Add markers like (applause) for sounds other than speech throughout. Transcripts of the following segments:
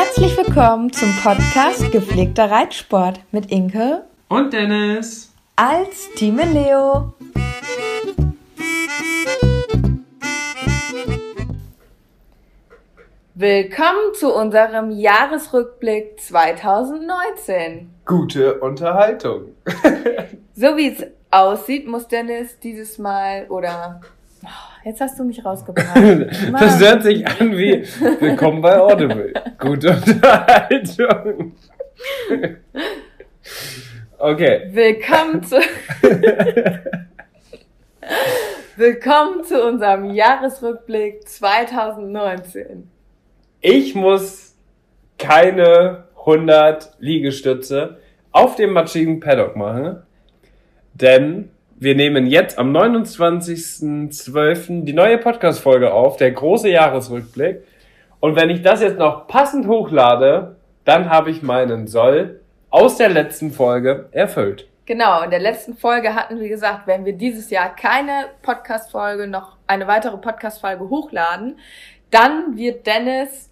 Herzlich willkommen zum Podcast Gepflegter Reitsport mit Inke und Dennis als Team Leo. Willkommen zu unserem Jahresrückblick 2019. Gute Unterhaltung. (laughs) so wie es aussieht, muss Dennis dieses Mal oder Jetzt hast du mich rausgebracht. (laughs) das hört sich an wie Willkommen bei Audible. (laughs) Gute Unterhaltung. Okay. Willkommen zu. (laughs) Willkommen zu unserem Jahresrückblick 2019. Ich muss keine 100 Liegestütze auf dem matschigen Paddock machen, denn wir nehmen jetzt am 29.12. die neue Podcast-Folge auf, der große Jahresrückblick. Und wenn ich das jetzt noch passend hochlade, dann habe ich meinen Soll aus der letzten Folge erfüllt. Genau, in der letzten Folge hatten wir gesagt, wenn wir dieses Jahr keine Podcast-Folge, noch eine weitere Podcast-Folge hochladen, dann wird Dennis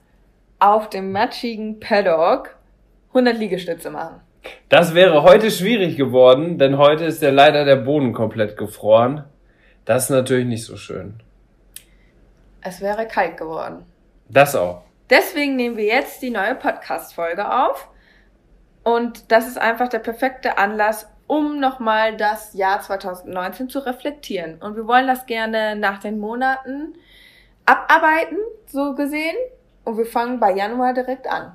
auf dem matschigen Paddock 100 Liegestütze machen. Das wäre heute schwierig geworden, denn heute ist ja leider der Boden komplett gefroren. Das ist natürlich nicht so schön. Es wäre kalt geworden. Das auch. Deswegen nehmen wir jetzt die neue Podcast-Folge auf. Und das ist einfach der perfekte Anlass, um nochmal das Jahr 2019 zu reflektieren. Und wir wollen das gerne nach den Monaten abarbeiten, so gesehen. Und wir fangen bei Januar direkt an.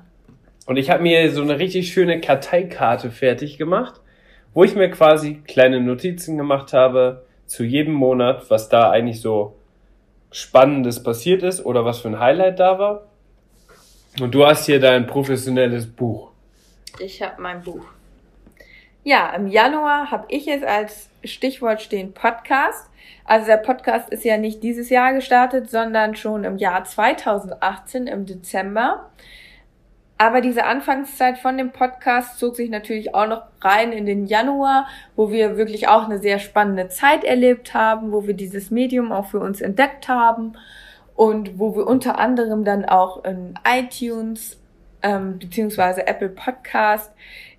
Und ich habe mir so eine richtig schöne Karteikarte fertig gemacht, wo ich mir quasi kleine Notizen gemacht habe zu jedem Monat, was da eigentlich so Spannendes passiert ist oder was für ein Highlight da war. Und du hast hier dein professionelles Buch. Ich habe mein Buch. Ja, im Januar habe ich es als Stichwort stehen Podcast. Also der Podcast ist ja nicht dieses Jahr gestartet, sondern schon im Jahr 2018 im Dezember. Aber diese Anfangszeit von dem Podcast zog sich natürlich auch noch rein in den Januar, wo wir wirklich auch eine sehr spannende Zeit erlebt haben, wo wir dieses Medium auch für uns entdeckt haben und wo wir unter anderem dann auch in iTunes ähm, beziehungsweise Apple Podcast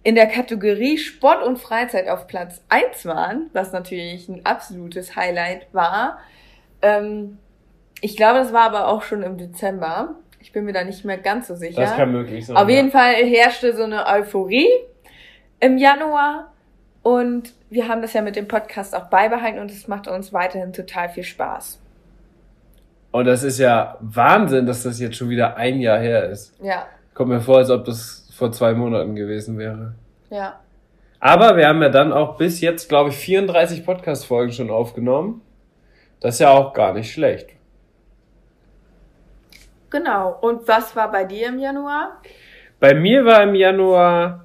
in der Kategorie Sport und Freizeit auf Platz eins waren, was natürlich ein absolutes Highlight war. Ähm, ich glaube, das war aber auch schon im Dezember. Ich bin mir da nicht mehr ganz so sicher. Das kann möglich sein. Auf jeden Fall herrschte so eine Euphorie im Januar und wir haben das ja mit dem Podcast auch beibehalten und es macht uns weiterhin total viel Spaß. Und das ist ja Wahnsinn, dass das jetzt schon wieder ein Jahr her ist. Ja. Kommt mir vor, als ob das vor zwei Monaten gewesen wäre. Ja. Aber wir haben ja dann auch bis jetzt, glaube ich, 34 Podcast-Folgen schon aufgenommen. Das ist ja auch gar nicht schlecht. Genau. Und was war bei dir im Januar? Bei mir war im Januar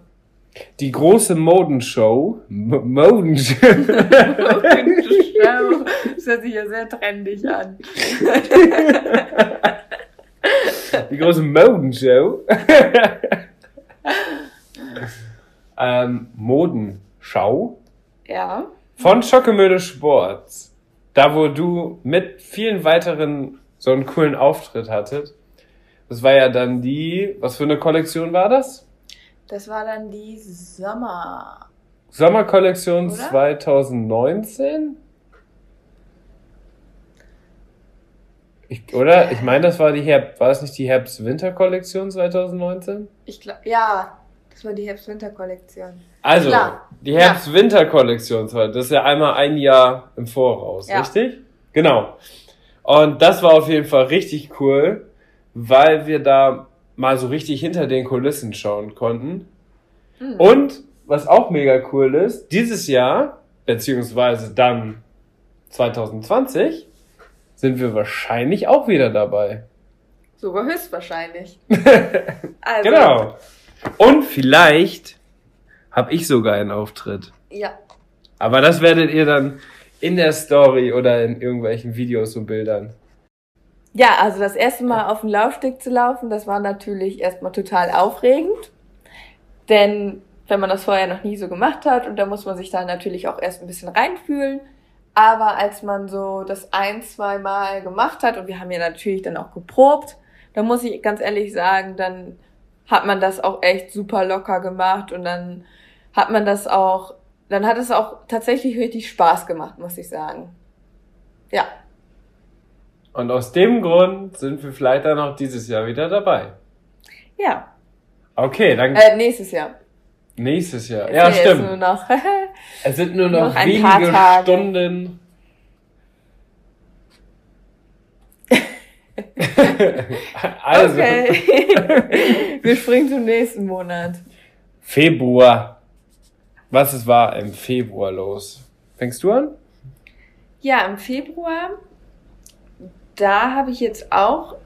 die große Modenshow. M Modenshow. (laughs) Modenshow. Das hört sich ja sehr trendig an. die große Modenshow. (laughs) ähm, Modenschau. Ja. Von Schockemöde Sports. Da, wo du mit vielen weiteren so einen coolen Auftritt hattet. Das war ja dann die, was für eine Kollektion war das? Das war dann die Sommer. Sommerkollektion 2019? Ich, oder? Ich meine, das war die Herbst, war das nicht die Herbst-Winter-Kollektion 2019? Ich glaube, ja, das war die Herbst-Winter-Kollektion. Also, Klar. die Herbst-Winter-Kollektion, das ist ja einmal ein Jahr im Voraus, ja. richtig? Genau. Und das war auf jeden Fall richtig cool weil wir da mal so richtig hinter den Kulissen schauen konnten. Mhm. Und was auch mega cool ist, dieses Jahr, beziehungsweise dann 2020, sind wir wahrscheinlich auch wieder dabei. Sogar höchstwahrscheinlich. (laughs) also. Genau. Und vielleicht habe ich sogar einen Auftritt. Ja. Aber das werdet ihr dann in der Story oder in irgendwelchen Videos und Bildern. Ja, also das erste Mal auf dem Laufsteg zu laufen, das war natürlich erstmal total aufregend. Denn wenn man das vorher noch nie so gemacht hat und da muss man sich da natürlich auch erst ein bisschen reinfühlen. Aber als man so das ein, zwei Mal gemacht hat und wir haben ja natürlich dann auch geprobt, da muss ich ganz ehrlich sagen, dann hat man das auch echt super locker gemacht und dann hat man das auch, dann hat es auch tatsächlich richtig Spaß gemacht, muss ich sagen. Ja. Und aus dem Grund sind wir vielleicht dann auch dieses Jahr wieder dabei. Ja. Okay, dann. Äh, nächstes Jahr. Nächstes Jahr. Ja, stimmt. Nur noch (laughs) es sind nur noch, noch wenige Stunden. (laughs) also. Okay. (laughs) Wir springen zum nächsten Monat. Februar. Was es war im Februar los? Fängst du an? Ja, im Februar, da habe ich jetzt auch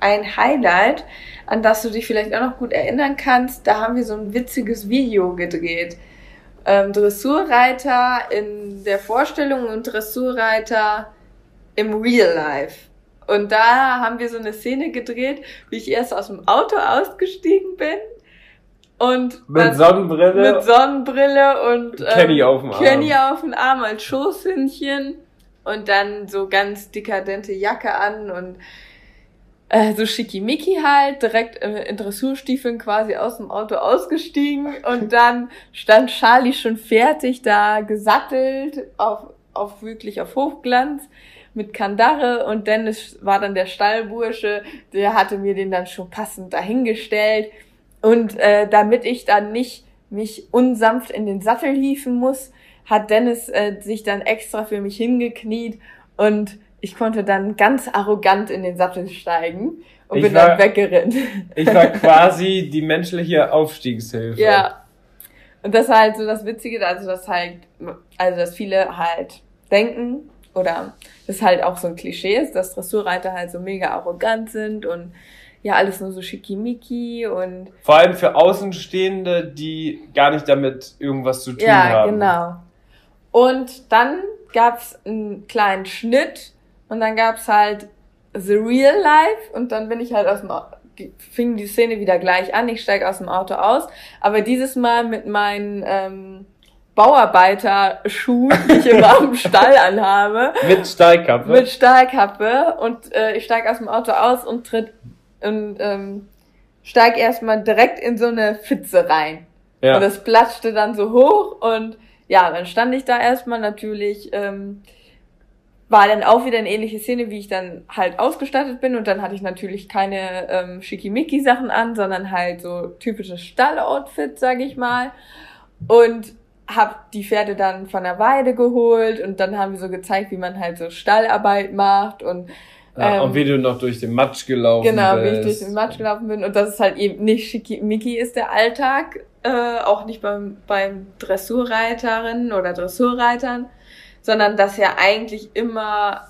ein Highlight, an das du dich vielleicht auch noch gut erinnern kannst. Da haben wir so ein witziges Video gedreht. Ähm, Dressurreiter in der Vorstellung und Dressurreiter im Real Life. Und da haben wir so eine Szene gedreht, wie ich erst aus dem Auto ausgestiegen bin. Und mit Sonnenbrille. Mit Sonnenbrille und ähm, Kenny auf dem Arm. Kenny auf dem Arm als Schoßhündchen. Und dann so ganz dekadente Jacke an und äh, so schickimicki halt, direkt äh, in Dressurstiefeln quasi aus dem Auto ausgestiegen und (laughs) dann stand Charlie schon fertig da gesattelt auf, auf wirklich auf Hochglanz mit Kandare und Dennis war dann der Stallbursche, der hatte mir den dann schon passend dahingestellt und äh, damit ich dann nicht mich unsanft in den Sattel hieven muss, hat Dennis äh, sich dann extra für mich hingekniet und ich konnte dann ganz arrogant in den Sattel steigen und ich bin war, dann weggerannt. Ich war (laughs) quasi die menschliche Aufstiegshilfe. Ja. Und das war halt so das Witzige, also das halt, also dass viele halt denken, oder das halt auch so ein Klischee ist, dass Dressurreiter halt so mega arrogant sind und ja, alles nur so schickimicki und. Vor allem für Außenstehende, die gar nicht damit irgendwas zu tun ja, haben. Ja, genau. Und dann gab's einen kleinen Schnitt und dann gab's halt The Real Life und dann bin ich halt aus dem fing die Szene wieder gleich an, ich steige aus dem Auto aus, aber dieses Mal mit meinen ähm, Bauarbeiter-Schuhen, die ich immer am (laughs) Stall anhabe. Mit Stahlkappe. Mit Stahlkappe. Und äh, ich steige aus dem Auto aus und tritt und ähm, steig erstmal direkt in so eine Pfütze rein. Ja. Und das platschte dann so hoch und ja, dann stand ich da erstmal natürlich, ähm, war dann auch wieder eine ähnliche Szene, wie ich dann halt ausgestattet bin. Und dann hatte ich natürlich keine ähm, schickimicki-Sachen an, sondern halt so typisches Stalloutfit, sag ich mal. Und hab die Pferde dann von der Weide geholt. Und dann haben wir so gezeigt, wie man halt so Stallarbeit macht. Und ja, ähm, und wie du noch durch den Matsch gelaufen genau, bist. Genau, wie ich durch den Matsch gelaufen bin. Und das ist halt eben nicht schickimicki ist der Alltag, äh, auch nicht beim, beim Dressurreiterinnen oder Dressurreitern, sondern dass ja eigentlich immer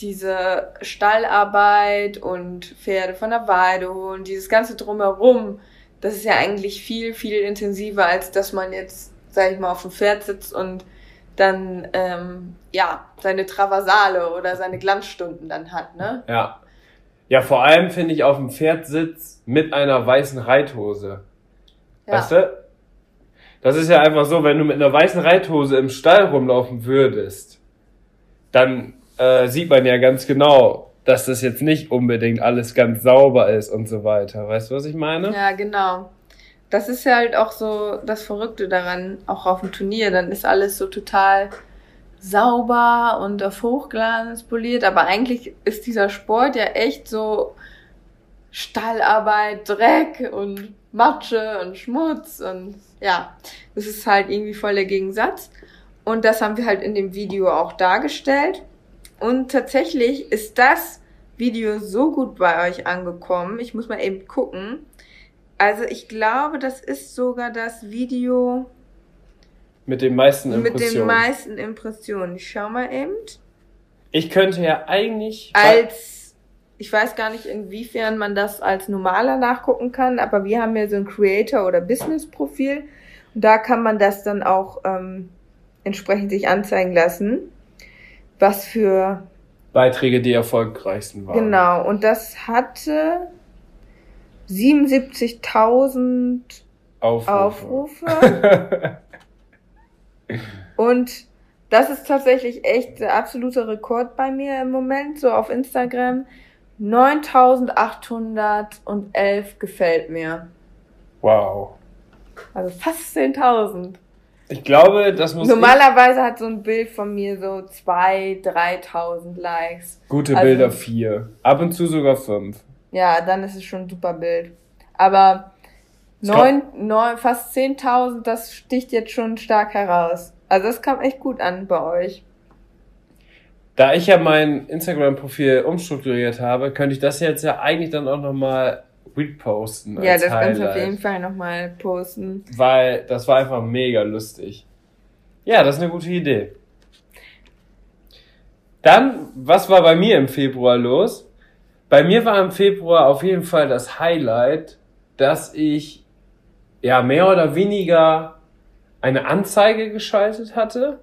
diese Stallarbeit und Pferde von der Weide holen, dieses ganze drumherum, das ist ja eigentlich viel, viel intensiver, als dass man jetzt sag ich mal, auf dem Pferd sitzt und dann ähm, ja seine Traversale oder seine Glanzstunden dann hat, ne? Ja. Ja, vor allem finde ich auf dem Pferd sitzt mit einer weißen Reithose. Ja. Weißt du? Das ist ja einfach so, wenn du mit einer weißen Reithose im Stall rumlaufen würdest, dann äh, sieht man ja ganz genau, dass das jetzt nicht unbedingt alles ganz sauber ist und so weiter. Weißt du, was ich meine? Ja, genau das ist ja halt auch so das Verrückte daran, auch auf dem Turnier. Dann ist alles so total sauber und auf Hochglanz poliert. Aber eigentlich ist dieser Sport ja echt so Stallarbeit, Dreck und Matsche und Schmutz und ja, das ist halt irgendwie voll der Gegensatz. Und das haben wir halt in dem Video auch dargestellt. Und tatsächlich ist das Video so gut bei euch angekommen. Ich muss mal eben gucken. Also ich glaube, das ist sogar das Video mit den meisten Impressionen. Mit den meisten Impressionen. Ich schau mal eben. Ich könnte ja eigentlich. Als, ich weiß gar nicht, inwiefern man das als normaler nachgucken kann, aber wir haben ja so ein Creator- oder Business-Profil. Und da kann man das dann auch ähm, entsprechend sich anzeigen lassen, was für Beiträge die erfolgreichsten waren. Genau, und das hatte 77.000 Aufrufe. Aufrufe. (laughs) und das ist tatsächlich echt der absolute Rekord bei mir im Moment, so auf Instagram. 9811 gefällt mir. Wow. Also fast 10.000. Ich glaube, das muss. Normalerweise hat so ein Bild von mir so 2.000, 3.000 Likes. Gute also, Bilder vier. Ab und zu sogar fünf. Ja, dann ist es schon ein super Bild. Aber neun, neun, fast 10.000, das sticht jetzt schon stark heraus. Also das kam echt gut an bei euch. Da ich ja mein Instagram-Profil umstrukturiert habe, könnte ich das jetzt ja eigentlich dann auch nochmal reposten. Ja, das kannst du auf jeden Fall nochmal posten. Weil das war einfach mega lustig. Ja, das ist eine gute Idee. Dann, was war bei mir im Februar los? Bei mir war im Februar auf jeden Fall das Highlight, dass ich ja mehr oder weniger eine Anzeige geschaltet hatte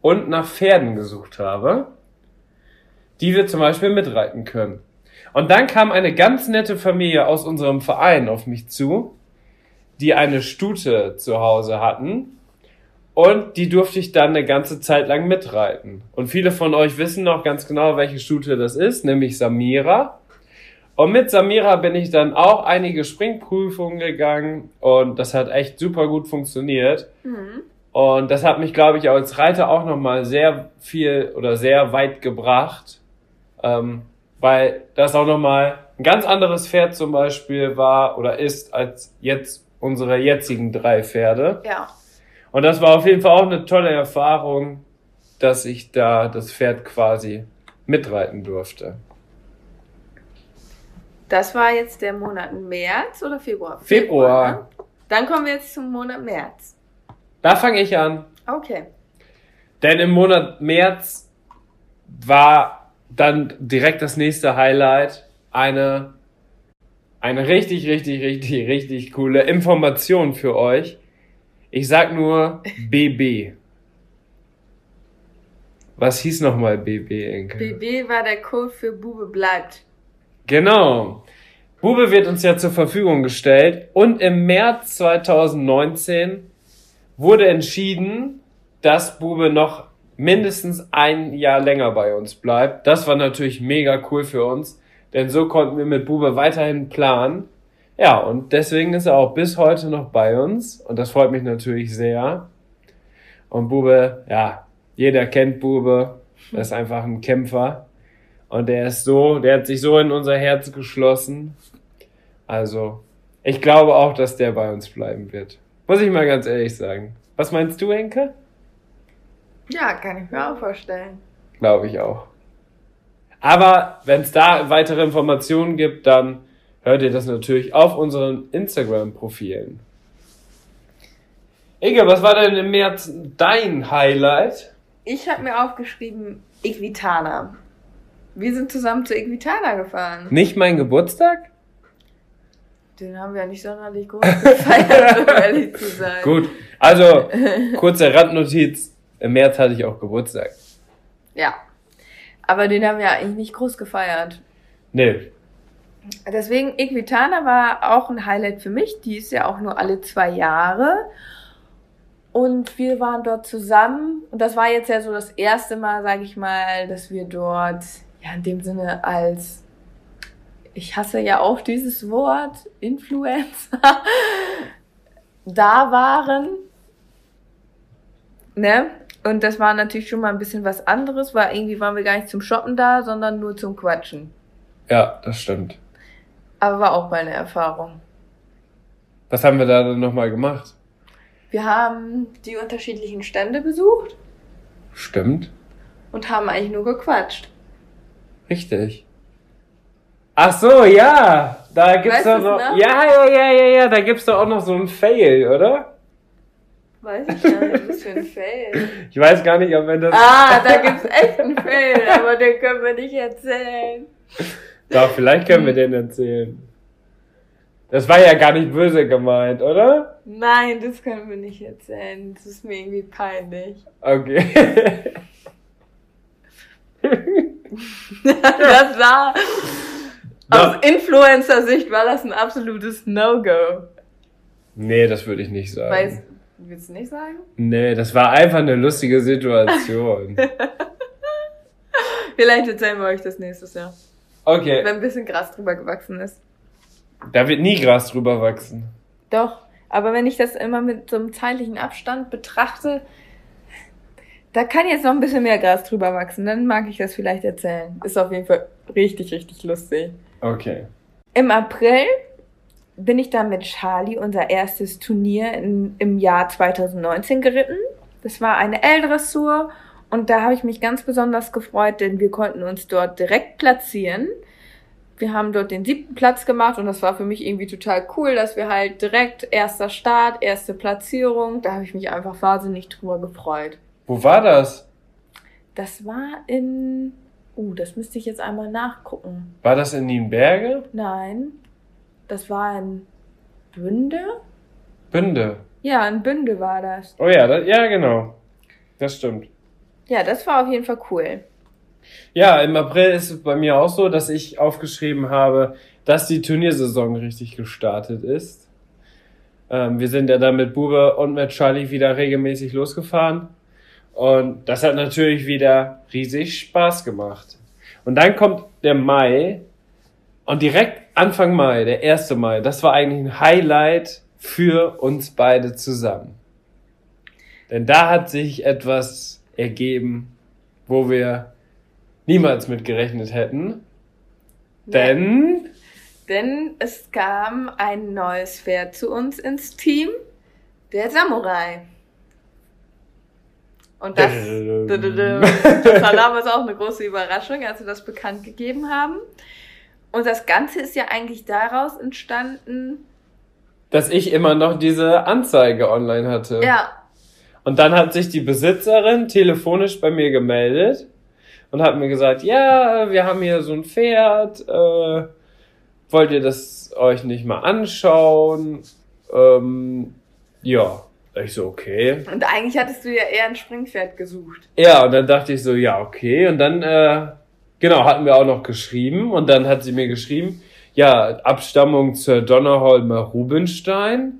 und nach Pferden gesucht habe, die wir zum Beispiel mitreiten können. Und dann kam eine ganz nette Familie aus unserem Verein auf mich zu, die eine Stute zu Hause hatten und die durfte ich dann eine ganze Zeit lang mitreiten. Und viele von euch wissen noch ganz genau, welche Stute das ist, nämlich Samira. Und mit Samira bin ich dann auch einige Springprüfungen gegangen und das hat echt super gut funktioniert. Mhm. Und das hat mich, glaube ich, als Reiter auch nochmal sehr viel oder sehr weit gebracht, ähm, weil das auch nochmal ein ganz anderes Pferd zum Beispiel war oder ist als jetzt unsere jetzigen drei Pferde. Ja. Und das war auf jeden Fall auch eine tolle Erfahrung, dass ich da das Pferd quasi mitreiten durfte. Das war jetzt der Monat März oder Februar? Februar. Februar ne? Dann kommen wir jetzt zum Monat März. Da fange ich an. Okay. Denn im Monat März war dann direkt das nächste Highlight eine, eine richtig, richtig, richtig, richtig coole Information für euch. Ich sag nur (laughs) BB. Was hieß nochmal BB, Enkel? BB war der Code für Bube bleibt. Genau. Bube wird uns ja zur Verfügung gestellt und im März 2019 wurde entschieden, dass Bube noch mindestens ein Jahr länger bei uns bleibt. Das war natürlich mega cool für uns, denn so konnten wir mit Bube weiterhin planen. Ja, und deswegen ist er auch bis heute noch bei uns und das freut mich natürlich sehr. Und Bube, ja, jeder kennt Bube, er ist einfach ein Kämpfer. Und der ist so, der hat sich so in unser Herz geschlossen. Also, ich glaube auch, dass der bei uns bleiben wird. Muss ich mal ganz ehrlich sagen. Was meinst du, Enke? Ja, kann ich mir auch vorstellen. Glaube ich auch. Aber wenn es da weitere Informationen gibt, dann hört ihr das natürlich auf unseren Instagram-Profilen. Inge, was war denn im März dein Highlight? Ich habe mir aufgeschrieben Equitana. Wir sind zusammen zu Equitana gefahren. Nicht mein Geburtstag? Den haben wir ja nicht sonderlich groß (laughs) gefeiert, um ehrlich zu sein. Gut, also kurze Randnotiz. Im März hatte ich auch Geburtstag. Ja, aber den haben wir eigentlich nicht groß gefeiert. Nee. Deswegen, Equitana war auch ein Highlight für mich. Die ist ja auch nur alle zwei Jahre. Und wir waren dort zusammen. Und das war jetzt ja so das erste Mal, sage ich mal, dass wir dort ja, in dem Sinne als, ich hasse ja auch dieses Wort, Influencer, (laughs) da waren. Ne? Und das war natürlich schon mal ein bisschen was anderes, weil irgendwie waren wir gar nicht zum Shoppen da, sondern nur zum Quatschen. Ja, das stimmt. Aber war auch mal eine Erfahrung. Was haben wir da dann nochmal gemacht? Wir haben die unterschiedlichen Stände besucht. Stimmt. Und haben eigentlich nur gequatscht. Richtig. Ach so, ja. Da gibt's Weißt doch noch. Ja, ja, ja, ja, ja. Da gibt's doch auch noch so einen Fail, oder? Weiß ich gar nicht, was für ein Fail. (laughs) Ich weiß gar nicht, ob wir das. Ah, da gibt's echt einen Fail, aber den können wir nicht erzählen. Doch, vielleicht können wir den erzählen. Das war ja gar nicht böse gemeint, oder? Nein, das können wir nicht erzählen. Das ist mir irgendwie peinlich. Okay. (laughs) Das war. Aus Influencer-Sicht war das ein absolutes No-Go. nee, das würde ich nicht sagen. Weiß, willst du nicht sagen? Nee, das war einfach eine lustige Situation. Vielleicht (laughs) erzählen wir euch das nächstes Jahr. Okay, Wenn ein bisschen Gras drüber gewachsen ist. da wird nie Gras drüber wachsen. Doch, aber wenn ich das immer mit so einem zeitlichen Abstand betrachte, da kann jetzt noch ein bisschen mehr Gras drüber wachsen. Dann mag ich das vielleicht erzählen. Ist auf jeden Fall richtig, richtig lustig. Okay. Im April bin ich dann mit Charlie unser erstes Turnier in, im Jahr 2019 geritten. Das war eine L-Dressur und da habe ich mich ganz besonders gefreut, denn wir konnten uns dort direkt platzieren. Wir haben dort den siebten Platz gemacht und das war für mich irgendwie total cool, dass wir halt direkt erster Start, erste Platzierung, da habe ich mich einfach wahnsinnig drüber gefreut. Wo war das? Das war in, uh, das müsste ich jetzt einmal nachgucken. War das in Nienberge? Nein, das war in Bünde? Bünde. Ja, in Bünde war das. Oh ja, das, ja, genau. Das stimmt. Ja, das war auf jeden Fall cool. Ja, im April ist es bei mir auch so, dass ich aufgeschrieben habe, dass die Turniersaison richtig gestartet ist. Ähm, wir sind ja dann mit Bube und mit Charlie wieder regelmäßig losgefahren. Und das hat natürlich wieder riesig Spaß gemacht. Und dann kommt der Mai. Und direkt Anfang Mai, der 1. Mai, das war eigentlich ein Highlight für uns beide zusammen. Denn da hat sich etwas ergeben, wo wir niemals mit gerechnet hätten. Denn Denn es kam ein neues Pferd zu uns ins Team, der Samurai. Und das, (laughs) das war damals auch eine große Überraschung, als wir das bekannt gegeben haben. Und das Ganze ist ja eigentlich daraus entstanden, dass ich immer noch diese Anzeige online hatte. ja, Und dann hat sich die Besitzerin telefonisch bei mir gemeldet und hat mir gesagt, ja, wir haben hier so ein Pferd, äh, wollt ihr das euch nicht mal anschauen? Ähm, ja, ich so, okay. und eigentlich hattest du ja eher ein Springpferd gesucht. Ja, und dann dachte ich so, ja, okay. Und dann, äh, genau, hatten wir auch noch geschrieben. Und dann hat sie mir geschrieben, ja, Abstammung zur Donnerholmer Rubenstein.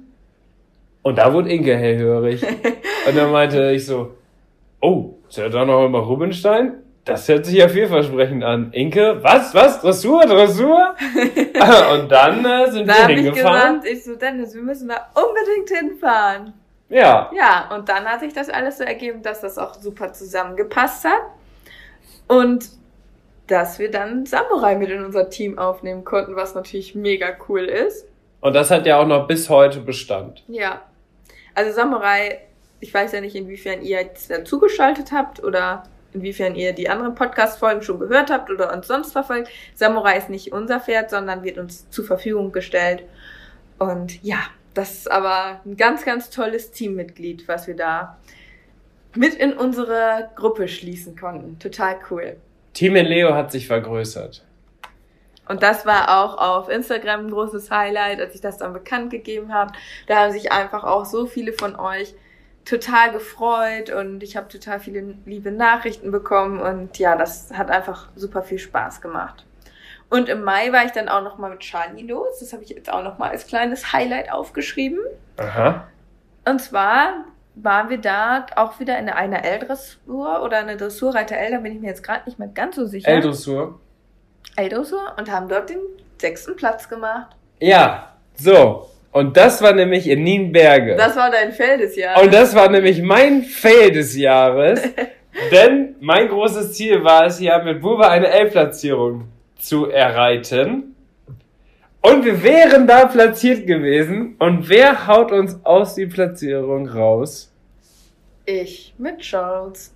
Und da wurde Inke hellhörig. (laughs) und dann meinte ich so, oh, zur Donnerholmer Rubenstein? Das hört sich ja vielversprechend an. Inke, was, was? Dressur, Dressur? (laughs) und dann äh, sind Da wir habe ich hingefahren. gesagt, ich so, Dennis, wir müssen da unbedingt hinfahren. Ja, Ja, und dann hat sich das alles so ergeben, dass das auch super zusammengepasst hat. Und dass wir dann Samurai mit in unser Team aufnehmen konnten, was natürlich mega cool ist. und das hat ja auch noch bis heute Bestand. Ja. Also Samurai, ich weiß ja nicht, inwiefern ihr jetzt dazugeschaltet habt oder inwiefern ihr die anderen Podcast-Folgen schon gehört habt oder uns sonst verfolgt. Samurai ist nicht unser Pferd, sondern wird uns zur Verfügung gestellt. Und ja, das ist aber ein ganz, ganz tolles Teammitglied, was wir da mit in unsere Gruppe schließen konnten. Total cool. Team in Leo hat sich vergrößert. Und das war auch auf Instagram ein großes Highlight, als ich das dann bekannt gegeben habe. Da haben sich einfach auch so viele von euch total gefreut und ich habe total viele liebe Nachrichten bekommen und ja, das hat einfach super viel Spaß gemacht. Und im Mai war ich dann auch noch mal mit Charlie los. Das habe ich jetzt auch noch mal als kleines Highlight aufgeschrieben. Aha. Und zwar waren wir da auch wieder in einer L-Dressur oder eine Dressurreiter L, da bin ich mir jetzt gerade nicht mehr ganz so sicher. L-Dressur. L-Dressur und haben dort den sechsten Platz gemacht. Ja, so. Und das war nämlich in Nienberge. Das war dein Fell des Jahres. Und das war nämlich mein Fail des Jahres. (laughs) denn mein großes Ziel war es ja, mit Bube eine L-Platzierung zu erreiten. Und wir wären da platziert gewesen. Und wer haut uns aus die Platzierung raus? Ich mit Charles.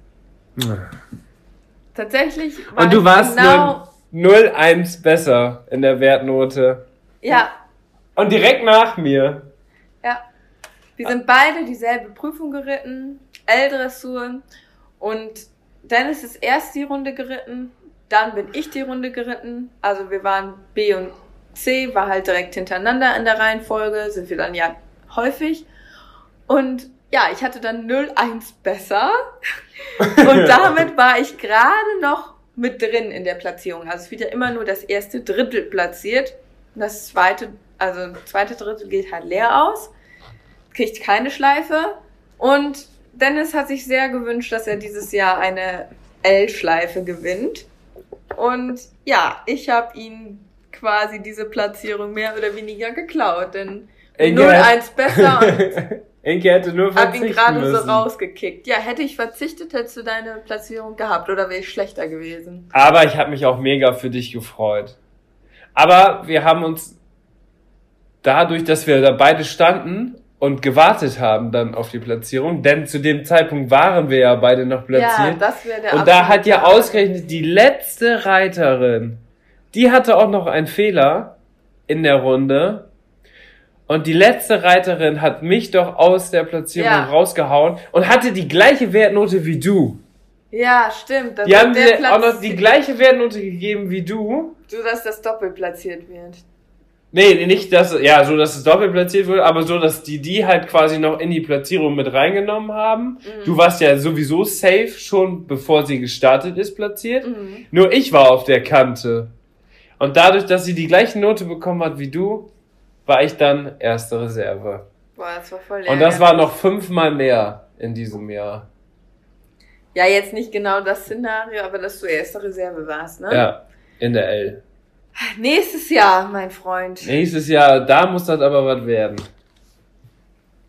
Tatsächlich war Und du ich warst genau 0,1 besser in der Wertnote. Ja. Und direkt nach mir. Ja. Wir sind beide dieselbe Prüfung geritten, L-Dressur. Und Dennis ist erst die Runde geritten, dann bin ich die Runde geritten. Also wir waren B und C, war halt direkt hintereinander in der Reihenfolge, sind wir dann ja häufig. Und ja, ich hatte dann 0-1 besser. (laughs) Und damit war ich gerade noch mit drin in der Platzierung. Also es wird ja immer nur das erste Drittel platziert. Das zweite, also das zweite Drittel geht halt leer aus. Kriegt keine Schleife. Und Dennis hat sich sehr gewünscht, dass er dieses Jahr eine L-Schleife gewinnt. Und ja, ich habe ihn quasi diese Platzierung mehr oder weniger geklaut, denn 0-1 besser und (laughs) Enke hätte nur hab ihn verzichten gerade so rausgekickt. Ja, hätte ich verzichtet, hättest du deine Platzierung gehabt oder wäre ich schlechter gewesen. Aber ich habe mich auch mega für dich gefreut. Aber wir haben uns dadurch, dass wir da beide standen und gewartet haben dann auf die Platzierung, denn zu dem Zeitpunkt waren wir ja beide noch Ja, platziert. das wäre der und da hat ja ausgerechnet die letzte Reiterin, die hatte auch noch einen Fehler in der Runde. Und die letzte Reiterin hat mich doch aus der Platzierung Ja. rausgehauen und hatte die gleiche Wertnote wie du. Ja, stimmt. Das Die haben dir auch noch die gleiche Wertnote gegeben wie du. So, dass das doppelt platziert wird. Nee, nicht dass, ja, so, dass es doppelt platziert wurde, aber so, dass die die halt quasi noch in die Platzierung mit reingenommen haben. Mhm. Du warst ja sowieso safe schon, bevor sie gestartet ist, platziert. Mhm. Nur ich war auf der Kante. Und dadurch, dass sie die gleiche Note bekommen hat wie du, war ich dann erste Reserve. Boah, das war voll Und das war noch fünfmal mehr in diesem Jahr. Ja, jetzt nicht genau das Szenario, aber dass du erste Reserve warst, ne? Ja, in der L. Nächstes Jahr, mein Freund. Nächstes Jahr, da muss das aber was werden.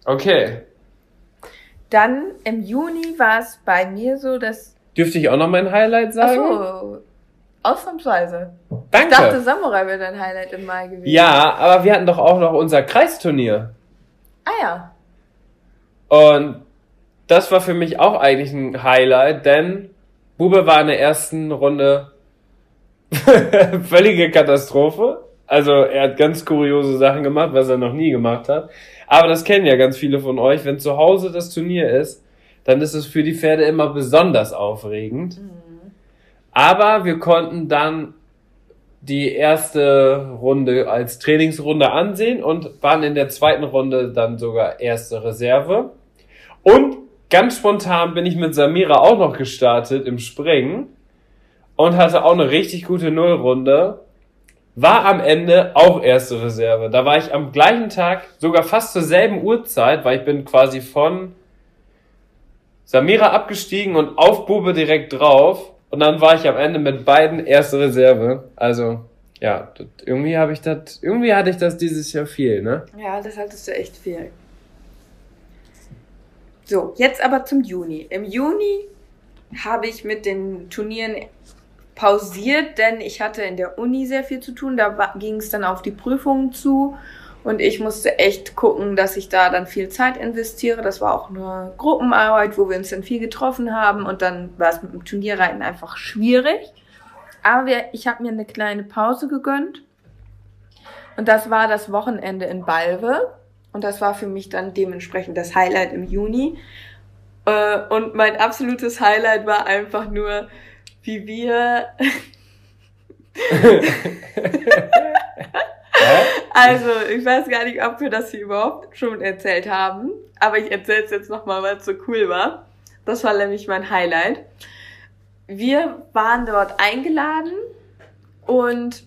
Okay. Dann im Juni war es bei mir so, dass. Dürfte ich auch noch mein Highlight Ach sagen? so, ausnahmsweise. Danke. Ich dachte, Samurai wäre dein Highlight im Mai gewesen. Ja, aber wir hatten doch auch noch unser Kreisturnier. Ah ja. Und das war für mich auch eigentlich ein Highlight, denn Bube war in der ersten Runde (laughs) völlige Katastrophe. Also er hat ganz kuriose Sachen gemacht, was er noch nie gemacht hat. Aber das kennen ja ganz viele von euch. Wenn zu Hause das Turnier ist, dann ist es für die Pferde immer besonders aufregend. Aber wir konnten dann die erste Runde als Trainingsrunde ansehen und waren in der zweiten Runde dann sogar erste Reserve. Und ganz spontan bin ich mit Samira auch noch gestartet im Springen und hatte auch eine richtig gute Nullrunde. War am Ende auch erste Reserve. Da war ich am gleichen Tag, sogar fast zur selben Uhrzeit, weil ich bin quasi von Samira abgestiegen und auf Bube direkt drauf. Und dann war ich am Ende mit beiden erste Reserve. Also, ja, das, irgendwie habe ich das, irgendwie hatte ich das dieses Jahr viel, ne? Ja, das hattest du echt viel. So, jetzt aber zum Juni. Im Juni habe ich mit den Turnieren pausiert, denn ich hatte in der Uni sehr viel zu tun. Da ging es dann auf die Prüfungen zu und ich musste echt gucken, dass ich da dann viel Zeit investiere. Das war auch eine Gruppenarbeit, wo wir uns dann viel getroffen haben und dann war es mit dem Turnierreiten einfach schwierig. Aber wir, ich habe mir eine kleine Pause gegönnt und das war das Wochenende in Balve. Und das war für mich dann dementsprechend das Highlight im Juni. Äh, Und mein absolutes Highlight war einfach nur, wie wir. (laughs) (laughs) Also, ich weiß gar nicht, ob wir das hier überhaupt schon erzählt haben. Aber ich erzähle es jetzt nochmal, weil es so cool war. Das war nämlich mein Highlight. Wir waren dort eingeladen und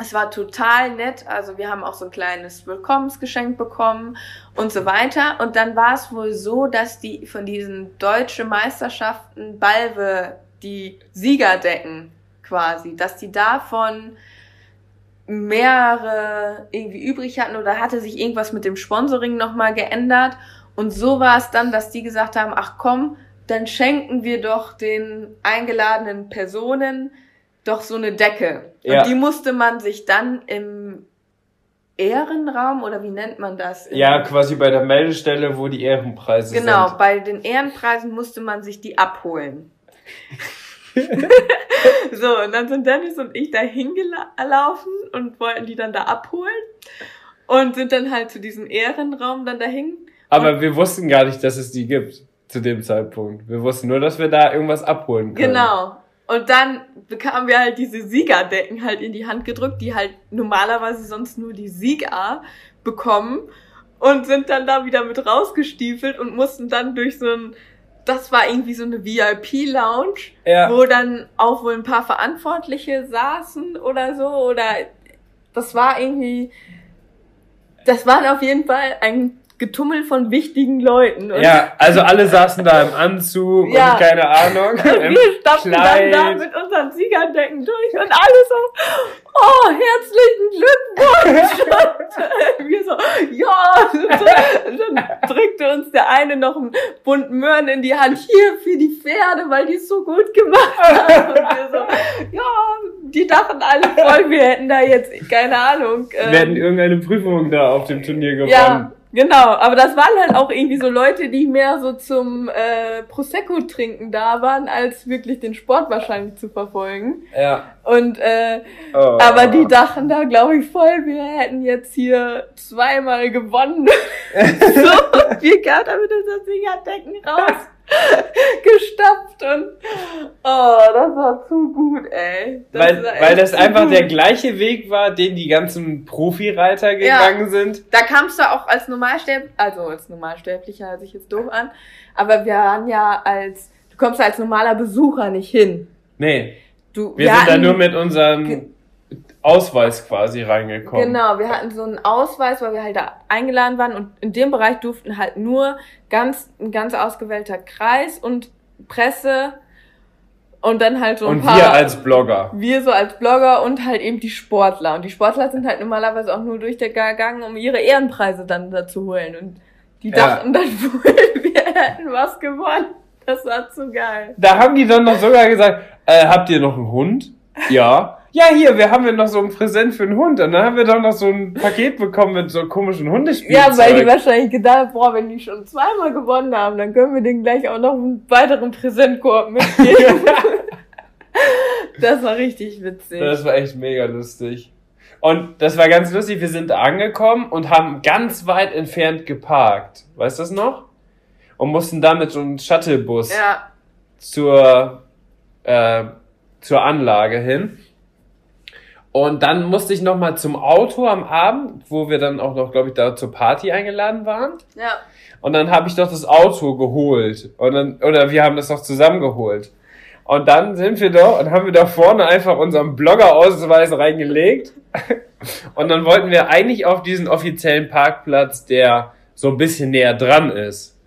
es war total nett. Also wir haben auch so ein kleines Willkommensgeschenk bekommen und so weiter. Und dann war es wohl so, dass die von diesen deutschen Meisterschaften Balve die Siegerdecken quasi, dass die davon mehrere irgendwie übrig hatten oder hatte sich irgendwas mit dem Sponsoring nochmal geändert. Und so war es dann, dass die gesagt haben, ach komm, dann schenken wir doch den eingeladenen Personen doch so eine Decke. Ja. Und die musste man sich dann im Ehrenraum oder wie nennt man das? Ja, quasi bei der Meldestelle, wo die Ehrenpreise Genau, sind. bei den Ehrenpreisen musste man sich die abholen. (laughs) so, und dann sind Dennis und ich da hingelaufen und wollten die dann da abholen und sind dann halt zu diesem Ehrenraum dann dahin. Aber wir wussten gar nicht, dass es die gibt zu dem Zeitpunkt. Wir wussten nur, dass wir da irgendwas abholen können. Genau. Und dann bekamen wir halt diese Siegerdecken halt in die Hand gedrückt, die halt normalerweise sonst nur die Sieger bekommen und sind dann da wieder mit rausgestiefelt und mussten dann durch so ein, das war irgendwie so eine VIP-Lounge, ja. wo dann auch wohl ein paar Verantwortliche saßen oder so oder das war irgendwie, das war auf jeden Fall ein Getummel von wichtigen Leuten. Und ja, also alle saßen da im Anzug ja. und keine Ahnung. (laughs) Wir stapften dann da mit unseren Siegerdecken durch und alle so, oh, herzlichen Glückwunsch! (laughs) und wir so, ja! Und dann drückte uns der eine noch einen bunten Möhren in die Hand, hier für die Pferde, weil die es so gut gemacht haben. Und wir so, ja, die dachten alle voll, wir hätten da jetzt, keine Ahnung. Ähm, wir hätten irgendeine Prüfung da auf dem Turnier gewonnen. Ja, Genau, aber das waren halt auch irgendwie so Leute, die mehr so zum äh, Prosecco trinken da waren, als wirklich den Sport wahrscheinlich zu verfolgen. Ja. Und äh, oh. aber die dachten da, glaube ich, voll, wir hätten jetzt hier zweimal gewonnen. (laughs) (laughs) so, wir kamen da mit unser Singerdecken raus. (laughs) gestapft und oh, das war zu gut, ey. Das weil, weil das einfach gut. der gleiche Weg war, den die ganzen Profireiter gegangen ja, sind. Da kamst du auch als Normalsterblicher, also als Normalsterblicher hört sich jetzt doof an, aber wir waren ja als, du kommst als normaler Besucher nicht hin. Nee. Du, wir, wir sind da nur mit unseren Ausweis quasi reingekommen. Genau, wir hatten so einen Ausweis, weil wir halt da eingeladen waren und in dem Bereich durften halt nur ganz, ein ganz ausgewählter Kreis und Presse und dann halt so ein und paar. Und wir als Blogger. Wir so als Blogger und halt eben die Sportler. Und die Sportler sind halt normalerweise auch nur durch der gegangen, um ihre Ehrenpreise dann da zu holen. Und die dachten ja. dann (laughs) wohl, wir hätten was gewonnen. Das war zu geil. Da haben die dann noch sogar gesagt, äh, habt ihr noch einen Hund? Ja ja, hier, wir haben ja noch so ein Präsent für einen Hund. Und dann haben wir doch noch so ein Paket bekommen mit so komischen Hundespielzeug. Ja, weil die wahrscheinlich gedacht, boah, wenn die schon zweimal gewonnen haben, dann können wir denen gleich auch noch einen weiteren Präsentkorb mitgeben. (laughs) das war richtig witzig. Das war echt mega lustig. Und das war ganz lustig, wir sind angekommen und haben ganz weit entfernt geparkt. Weißt du das noch? Und mussten damit so einen Shuttlebus ja. zur, äh, zur Anlage hin. Und dann musste ich nochmal zum Auto am Abend, wo wir dann auch noch, glaube ich, da zur Party eingeladen waren. Ja. Und dann habe ich doch das Auto geholt. Und dann, oder wir haben das doch zusammen geholt. Und dann sind wir doch und haben wir da vorne einfach unseren Blogger-Ausweis reingelegt. (laughs) Und dann wollten wir eigentlich auf diesen offiziellen Parkplatz, der so ein bisschen näher dran ist.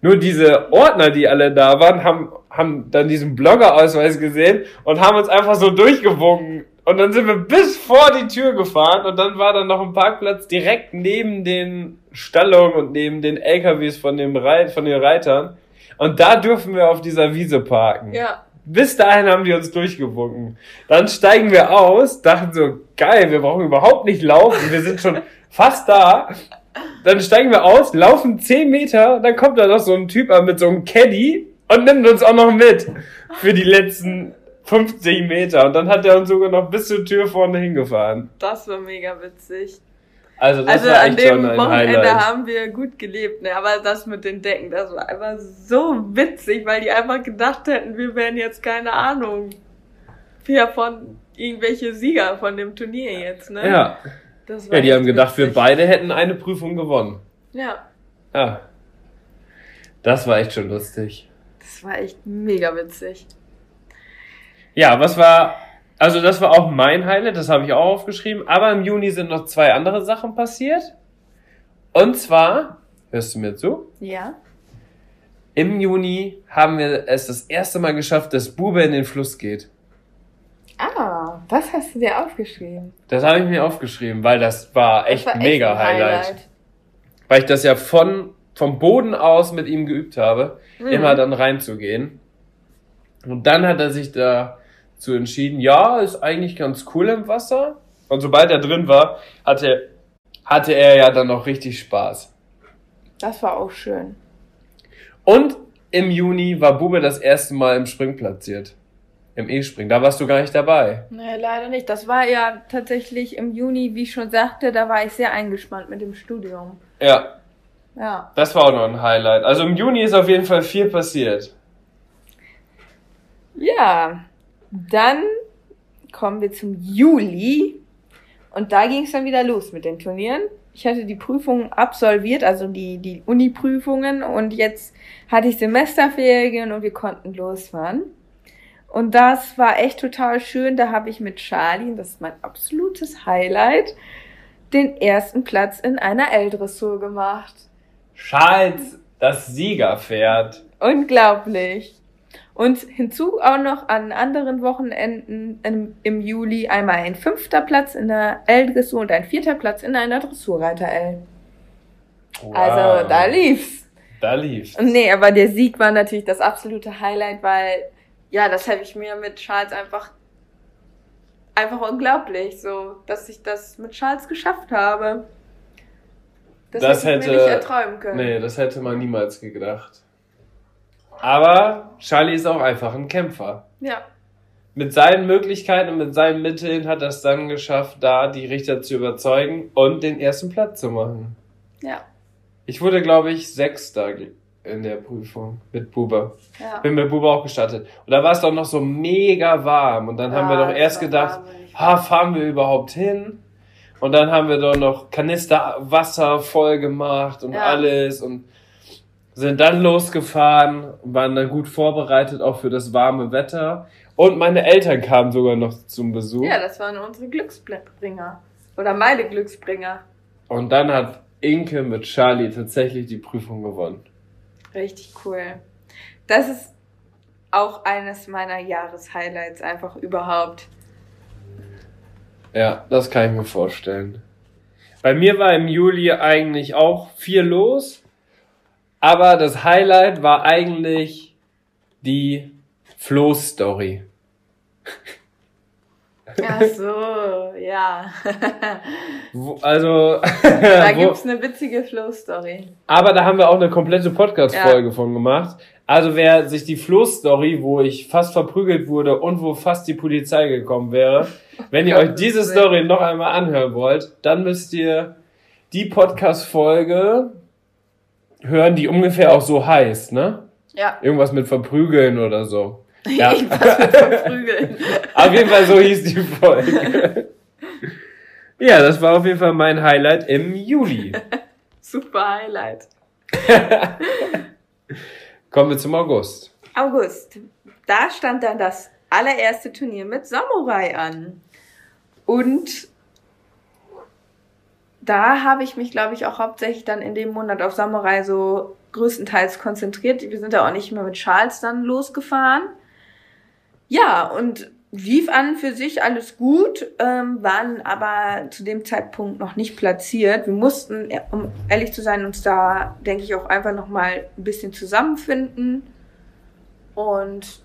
Nur diese Ordner, die alle da waren, haben, haben dann diesen Blogger-Ausweis gesehen und haben uns einfach so durchgewunken und dann sind wir bis vor die Tür gefahren und dann war da noch ein Parkplatz direkt neben den Stallungen und neben den LKWs von, dem Reit, von den Reitern. Und da dürfen wir auf dieser Wiese parken. Ja. Bis dahin haben die uns durchgewunken. Dann steigen wir aus, dachten so, geil, wir brauchen überhaupt nicht laufen, wir sind schon (laughs) fast da. Dann steigen wir aus, laufen 10 Meter, dann kommt da noch so ein Typ an mit so einem Caddy und nimmt uns auch noch mit für die letzten 50 Meter. Und dann hat er uns sogar noch bis zur Tür vorne hingefahren. Das war mega witzig. Also, das also war echt an dem schon ein Wochenende Highlight. haben wir gut gelebt, ne? Aber das mit den Decken, das war einfach so witzig, weil die einfach gedacht hätten, wir wären jetzt keine Ahnung, wer von irgendwelche Sieger von dem Turnier jetzt, ne? Ja. ja, die haben gedacht, witzig. wir beide hätten eine Prüfung gewonnen. Ja. Ja. Das war echt schon lustig. Das war echt mega witzig. Ja, was war, also das war auch mein Highlight, das habe ich auch aufgeschrieben, aber im Juni sind noch zwei andere Sachen passiert. Und zwar, hörst du mir zu? Ja. Im Juni haben wir es das erste Mal geschafft, dass Bube in den Fluss geht. Ah, das hast du dir aufgeschrieben. Das habe ich mir aufgeschrieben, weil das war echt das war mega echt Highlight. Highlight. Weil ich das ja von, vom Boden aus mit ihm geübt habe, mhm. immer dann reinzugehen. Und dann hat er sich da zu entschieden, ja, ist eigentlich ganz cool im Wasser. Und sobald er drin war, hatte, hatte er ja dann noch richtig Spaß. Das war auch schön. Und im Juni war Bube das erste Mal im Spring platziert. Im E-Springen. Da warst du gar nicht dabei. Nee, leider nicht. Das war ja tatsächlich im Juni, wie ich schon sagte, da war ich sehr eingespannt mit dem Studium. Ja. Ja. Das war auch noch ein Highlight. Also im Juni ist auf jeden Fall viel passiert. Ja. Dann kommen wir zum Juli. Und da ging es dann wieder los mit den Turnieren. Ich hatte die Prüfungen absolviert, also die, die Uni-Prüfungen. Und jetzt hatte ich Semesterferien und wir konnten losfahren. Und das war echt total schön. Da habe ich mit Charlie, das ist mein absolutes Highlight, den ersten Platz in einer L-Dressur gemacht. Charles, das Siegerpferd. Unglaublich. Und hinzu auch noch an anderen Wochenenden im, im Juli einmal ein fünfter Platz in der L-Dressur und ein vierter Platz in einer Dressurreiter-L. Wow. Also da lief's. Da lief's. Nee, aber der Sieg war natürlich das absolute Highlight, weil ja, das habe ich mir mit Charles einfach einfach unglaublich, so, dass ich das mit Charles geschafft habe. Das, hätte ich hätte. mir nicht erträumen können. Nee, das hätte man niemals gedacht. Aber Charlie ist auch einfach ein Kämpfer. Ja, Mit seinen Möglichkeiten und mit seinen Mitteln hat er es dann geschafft, da die Richter zu überzeugen und den ersten Platz zu machen. ja, Ich wurde, glaube ich, Sechster in der Prüfung mit Buba. ja. Bin mit Buba auch gestartet. Und da war es doch noch so mega warm. Und dann haben wir Ja, doch erst gedacht, ha, fahren wir überhaupt hin? Und dann haben wir doch noch Kanister Wasser voll gemacht und Ja. alles und sind dann losgefahren, waren dann gut vorbereitet auch für das warme Wetter. Und meine Eltern kamen sogar noch zum Besuch. Ja, das waren unsere Glücksbringer. Oder meine Glücksbringer. Und dann hat Inke mit Charlie tatsächlich die Prüfung gewonnen. Richtig cool. Das ist auch eines meiner Jahreshighlights einfach überhaupt. Ja, das kann ich mir vorstellen. Bei mir war im Juli eigentlich auch viel los, aber das Highlight war eigentlich die Flo-Story. Ach so, ja. Wo- Also, da (laughs) wo, gibt's eine witzige Flow-Story. aber da haben wir auch eine komplette Podcast-Folge von gemacht. Also wer sich die Flo-Story, wo ich fast verprügelt wurde und wo fast die Polizei gekommen wäre, wenn ihr euch diese Story noch einmal anhören wollt, dann müsst ihr die Podcast-Folge hören, die ungefähr auch so heißt, ne? Ja. Irgendwas mit verprügeln oder so. (laughs) Ja. Irgendwas mit Verprügeln. (laughs) Auf jeden Fall so hieß die Folge. (laughs) Ja, das war auf jeden Fall mein Highlight im Juli. Super Highlight. Kommen wir zum August. August. Da stand dann das allererste Turnier mit Samurai an. Und da habe ich mich, glaube ich, auch hauptsächlich dann in dem Monat auf Samurai so größtenteils konzentriert. Wir sind da auch nicht mehr mit Charles dann losgefahren. Ja, und lief an für sich alles gut, ähm, waren aber zu dem Zeitpunkt noch nicht platziert. Wir mussten, um ehrlich zu sein, uns da, denke ich, auch einfach nochmal ein bisschen zusammenfinden. Und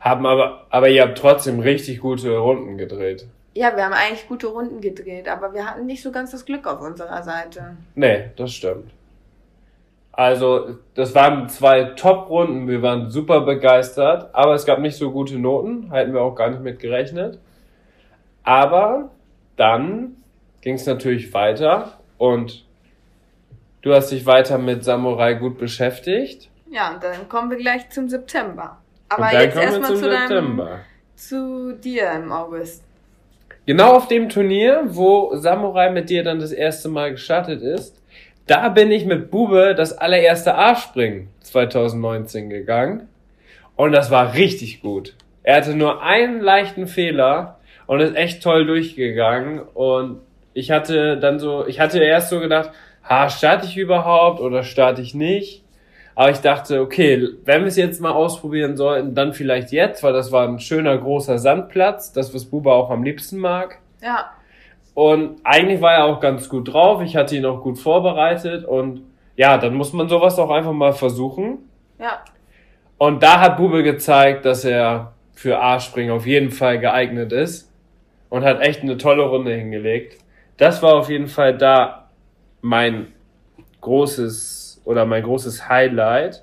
Haben aber, aber ihr habt trotzdem richtig gute Runden gedreht. Ja, wir haben eigentlich gute Runden gedreht, aber wir hatten nicht so ganz das Glück auf unserer Seite. Nee, das stimmt. Also, das waren zwei Top-Runden. Wir waren super begeistert, aber es gab nicht so gute Noten. Hätten wir auch gar nicht mit gerechnet. Aber dann ging es natürlich weiter und du hast dich weiter mit Samurai gut beschäftigt. Ja, und dann kommen wir gleich zum September. Aber dann jetzt erstmal zu deinem, zu dir im August. Genau auf dem Turnier, wo Samurai mit dir dann das erste Mal gestartet ist, da bin ich mit Bube das allererste A-Springen 2019 gegangen. Und das war richtig gut. Er hatte nur einen leichten Fehler und ist echt toll durchgegangen. Und ich hatte dann so, ich hatte erst so gedacht, ha, starte ich überhaupt oder starte ich nicht? Aber ich dachte, okay, wenn wir es jetzt mal ausprobieren sollten, dann vielleicht jetzt, weil das war ein schöner großer Sandplatz, das was Buba auch am liebsten mag. Ja, Und eigentlich war er auch ganz gut drauf. Ich hatte ihn auch gut vorbereitet und ja, dann muss man sowas auch einfach mal versuchen. ja, Und da hat Bube gezeigt, dass er für A-Springen auf jeden Fall geeignet ist und hat echt eine tolle Runde hingelegt. Das war auf jeden Fall da mein großes oder mein großes Highlight.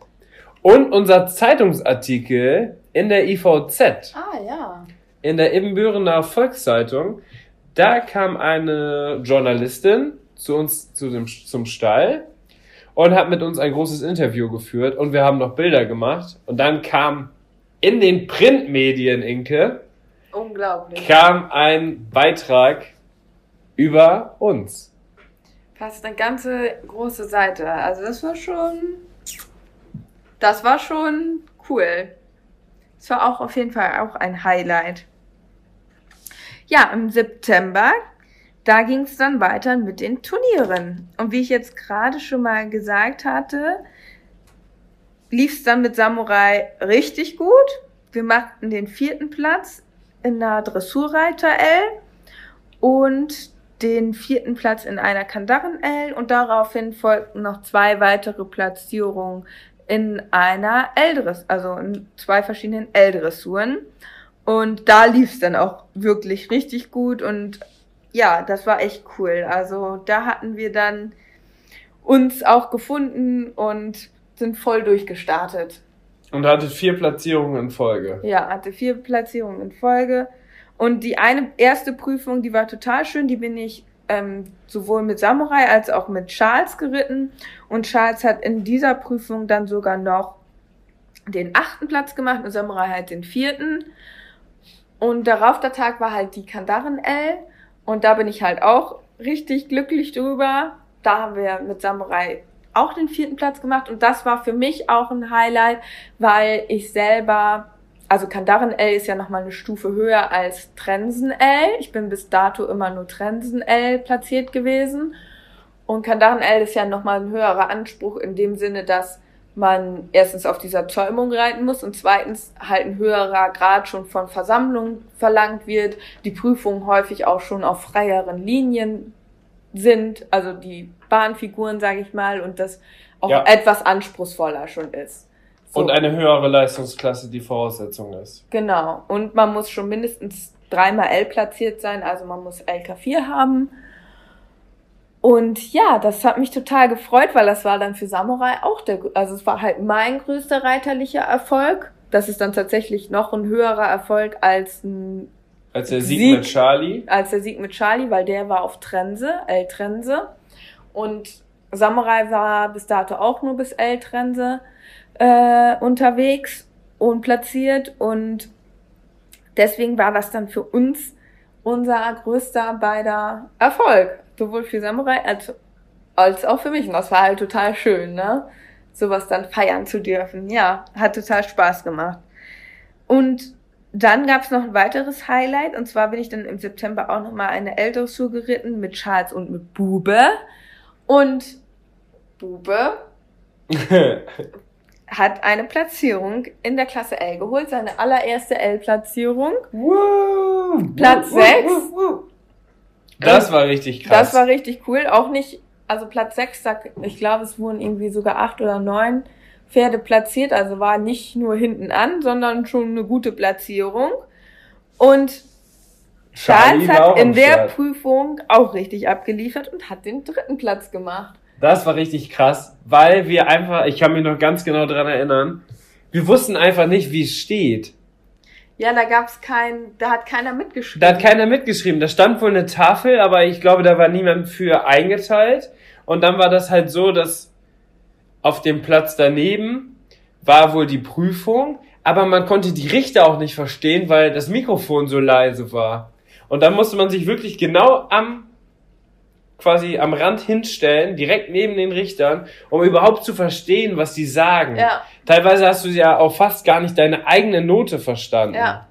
Und unser Zeitungsartikel in der IVZ. Ah, ja. In der Ibbenbürener Volkszeitung. Da kam eine Journalistin zu uns zu dem, zum Stall und hat mit uns ein großes Interview geführt und wir haben noch Bilder gemacht und dann kam in den Printmedien, Inke, Unglaublich. kam ein Beitrag über uns. Fast eine ganze große Seite. Also das war schon. Das war schon cool. Das war auch auf jeden Fall auch ein Highlight. Ja, im September, da ging es dann weiter mit den Turnieren. Und wie ich jetzt gerade schon mal gesagt hatte, lief es dann mit Samurai richtig gut. Wir machten den vierten Platz in der Dressurreiter L und den vierten Platz in einer Kandaren L und daraufhin folgten noch zwei weitere Platzierungen in einer L-Dress, also in zwei verschiedenen L-Dressuren. Und da lief es dann auch wirklich richtig gut und ja, das war echt cool. Also da hatten wir dann uns auch gefunden und sind voll durchgestartet. Und hatte vier Platzierungen in Folge. Ja, hatte vier Platzierungen in Folge. Und die eine erste Prüfung, die war total schön. Die bin ich ähm, sowohl mit Samurai als auch mit Charles geritten. Und Charles hat in dieser Prüfung dann sogar noch den achten Platz gemacht und Samurai halt den vierten. Und darauf der Tag war halt die Kandaren L. Und da bin ich halt auch richtig glücklich drüber. Da haben wir mit Samurai auch den vierten Platz gemacht und das war für mich auch ein Highlight, weil ich selber, also Kandaren L ist ja nochmal eine Stufe höher als Trensen L. Ich bin bis dato immer nur Trensen L platziert gewesen. Und Kandaren L ist ja nochmal ein höherer Anspruch in dem Sinne, dass man erstens auf dieser Zäumung reiten muss und zweitens halt ein höherer Grad schon von Versammlung verlangt wird, die Prüfungen häufig auch schon auf freieren Linien sind, also die Bahnfiguren, sage ich mal, und das auch Ja. etwas anspruchsvoller schon ist. So. Und eine höhere Leistungsklasse die Voraussetzung ist. Genau. Und man muss schon mindestens dreimal L platziert sein, also man muss LK4 haben. Und ja, das hat mich total gefreut, weil das war dann für Samurai auch der, also es war halt mein größter reiterlicher Erfolg. Das ist dann tatsächlich noch ein höherer Erfolg als ein Als der Sieg, Sieg. mit Charlie. als der Sieg mit Charlie, weil der war auf Trense, L-Trense. Und Samurai war bis dato auch nur bis L-Trense äh, unterwegs und platziert. Und deswegen war das dann für uns unser größter beider Erfolg. Sowohl für Samurai als, als auch für mich. Und das war halt total schön, ne? Sowas dann feiern zu dürfen. Ja, hat total Spaß gemacht. Und dann gab's noch ein weiteres Highlight und zwar bin ich dann im September auch nochmal eine L-Dressur geritten mit Charles und mit Bube. Und Bube (laughs) hat eine Platzierung in der Klasse L geholt, seine allererste L-Platzierung. Woo! Platz Woo, woo, sechs. woo, woo. Das war richtig krass. Das war richtig cool. Auch nicht, also Platz 6, ich glaube, es wurden irgendwie sogar acht oder neun Pferde platziert, also war nicht nur hinten an, sondern schon eine gute Platzierung. Und Charles hat in der Start. Prüfung auch richtig abgeliefert und hat den dritten Platz gemacht. Das war richtig krass, weil wir einfach, ich kann mich noch ganz genau dran erinnern, wir wussten einfach nicht, wie es steht. Ja, da gab's kein, da hat keiner mitgeschrieben. Da hat keiner mitgeschrieben. Da stand wohl eine Tafel, aber ich glaube, da war niemand für eingeteilt. Und dann war das halt so, dass auf dem Platz daneben war wohl die Prüfung, aber man konnte die Richter auch nicht verstehen, weil das Mikrofon so leise war. Und dann musste man sich wirklich genau am quasi am Rand hinstellen, direkt neben den Richtern, um überhaupt zu verstehen, was die sagen. Ja. Teilweise hast du ja auch fast gar nicht deine eigene Note verstanden. Ja.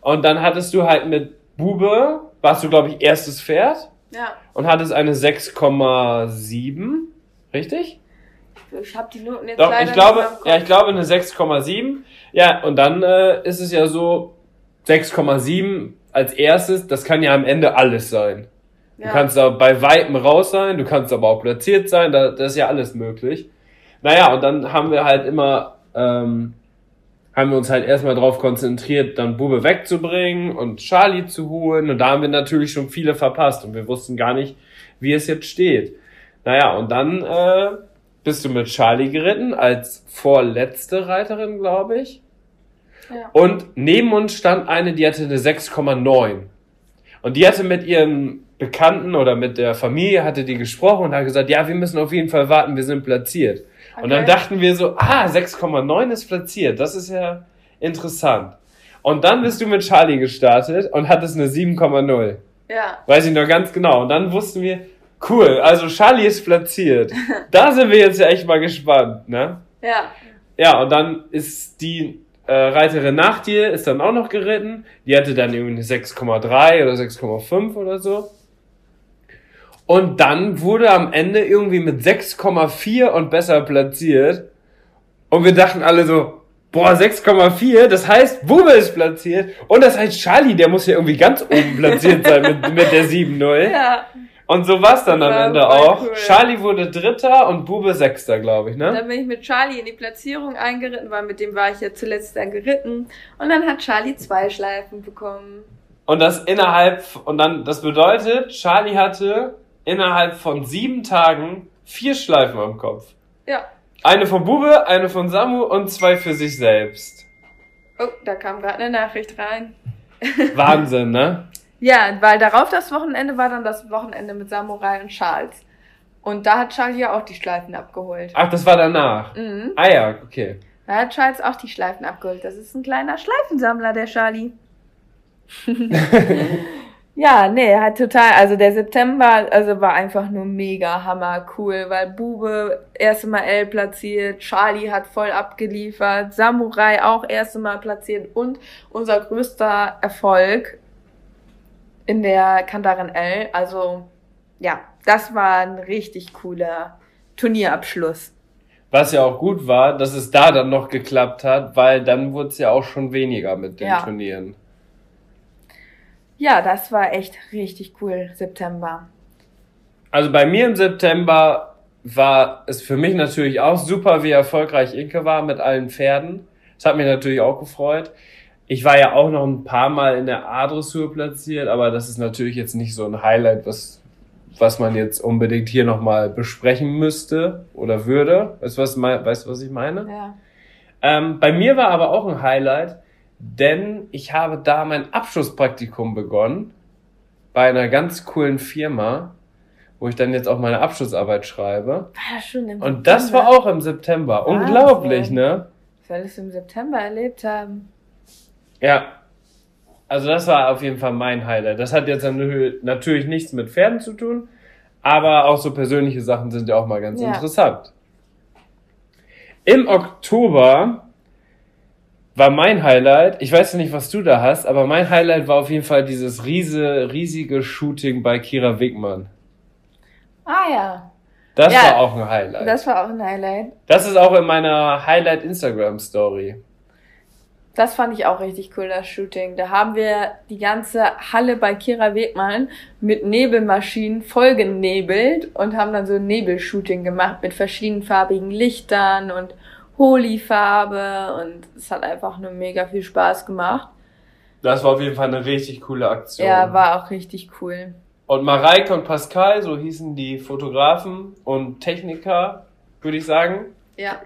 Und dann hattest du halt mit Bube, warst du, glaube ich, erstes Pferd Ja. und hattest eine 6,7. Richtig? Ich habe die Noten jetzt Doch, leider ich glaube, nicht ja, ich glaube eine 6,7. Ja, und dann äh, ist es ja so, 6,7 als erstes, das kann ja am Ende alles sein. Du Ja. kannst da bei Weitem raus sein, du kannst aber auch platziert sein, da, das ist ja alles möglich. Naja, und dann haben wir halt immer, ähm, haben wir uns halt erstmal darauf konzentriert, dann Bube wegzubringen und Charlie zu holen. Und da haben wir natürlich schon viele verpasst und wir wussten gar nicht, wie es jetzt steht. Naja, und dann äh, bist du mit Charlie geritten als vorletzte Reiterin, glaube ich. Ja. Und neben uns stand eine, die hatte eine 6,9. Und die hatte mit ihren Bekannten oder mit der Familie hatte die gesprochen und hat gesagt, ja, wir müssen auf jeden Fall warten, wir sind platziert. Und dann Okay. dachten wir so, ah, 6,9 ist platziert, das ist ja interessant. Und dann bist du mit Charlie gestartet und hattest eine 7,0. Ja. Weiß ich noch ganz genau. Und dann wussten wir, cool, also Charlie ist platziert. (laughs) Da sind wir jetzt ja echt mal gespannt, ne? Ja. Ja, und dann ist die äh, Reiterin nach dir, ist dann auch noch geritten. Die hatte dann irgendwie eine 6,3 oder 6,5 oder so. Und dann wurde am Ende irgendwie mit 6,4 und besser platziert. Und wir dachten alle so, boah, 6,4, das heißt, Bube ist platziert. Und das heißt, Charlie, der muss ja irgendwie ganz oben platziert sein mit, mit der 7-0. Ja. Und so war's dann am Das war Ende voll auch. cool. Charlie wurde Dritter und Bube Sechster, glaube ich, ne? Dann bin ich mit Charlie in die Platzierung eingeritten, weil mit dem war ich ja zuletzt dann geritten. Und dann hat Charlie zwei Schleifen bekommen. Und das innerhalb, und dann, das bedeutet, Charlie hatte innerhalb von sieben Tagen vier Schleifen am Kopf. Ja. Eine von Bube, eine von Samu und zwei für sich selbst. Oh, da kam gerade eine Nachricht rein. Wahnsinn, ne? Ja, weil darauf das Wochenende war dann das Wochenende mit Samurai und Charles. Und da hat Charlie ja auch die Schleifen abgeholt. Ach, das war danach. Mhm. Ah ja, okay. Da hat Charles auch die Schleifen abgeholt. Das ist ein kleiner Schleifensammler, der Charlie. (laughs) ja, nee, hat total, also der September, also war einfach nur mega hammer cool, weil Bube erste Mal L platziert, Charlie hat voll abgeliefert, Samurai auch erste Mal platziert und unser größter Erfolg in der Kandarin L, also ja, das war ein richtig cooler Turnierabschluss. Was ja auch gut war, dass es da dann noch geklappt hat, weil dann wurde es ja auch schon weniger mit den Ja. Turnieren. Ja, das war echt richtig cool, September. Also bei mir im September war es für mich natürlich auch super, wie erfolgreich Inke war mit allen Pferden. Das hat mich natürlich auch gefreut. Ich war ja auch noch ein paar Mal in der A-Dressur platziert, aber das ist natürlich jetzt nicht so ein Highlight, was, was man jetzt unbedingt hier nochmal besprechen müsste oder würde. Weißt du, was, weißt, du, was ich meine? Ja. Ähm, bei mir war aber auch ein Highlight, denn ich habe da mein Abschlusspraktikum begonnen bei einer ganz coolen Firma, wo ich dann jetzt auch meine Abschlussarbeit schreibe. War das schon im Und das war auch im September. Wahnsinn. Unglaublich, ne? Was wir alles im September erlebt haben. Ja. Also das war auf jeden Fall mein Highlight. Das hat jetzt natürlich nichts mit Pferden zu tun, aber auch so persönliche Sachen sind ja auch mal ganz Ja. interessant. Im Oktober war mein Highlight, ich weiß nicht, was du da hast, aber mein Highlight war auf jeden Fall dieses riese, riesige Shooting bei Kira Wigmann. Ah ja, Das Ja, war auch ein Highlight. Das, das war auch ein Highlight. ist auch in meiner Highlight Instagram Story. Das fand ich auch richtig cool, das Shooting. Da haben wir die ganze Halle bei Kira Wegmann mit Nebelmaschinen vollgenebelt und haben dann so ein Nebelshooting gemacht mit verschiedenfarbigen Lichtern und Holi-Farbe und es hat einfach nur mega viel Spaß gemacht. Das war auf jeden Fall eine richtig coole Aktion. Ja, war auch richtig cool. Und Mareike und Pascal, so hießen die Fotografen und Techniker, würde ich sagen. Ja.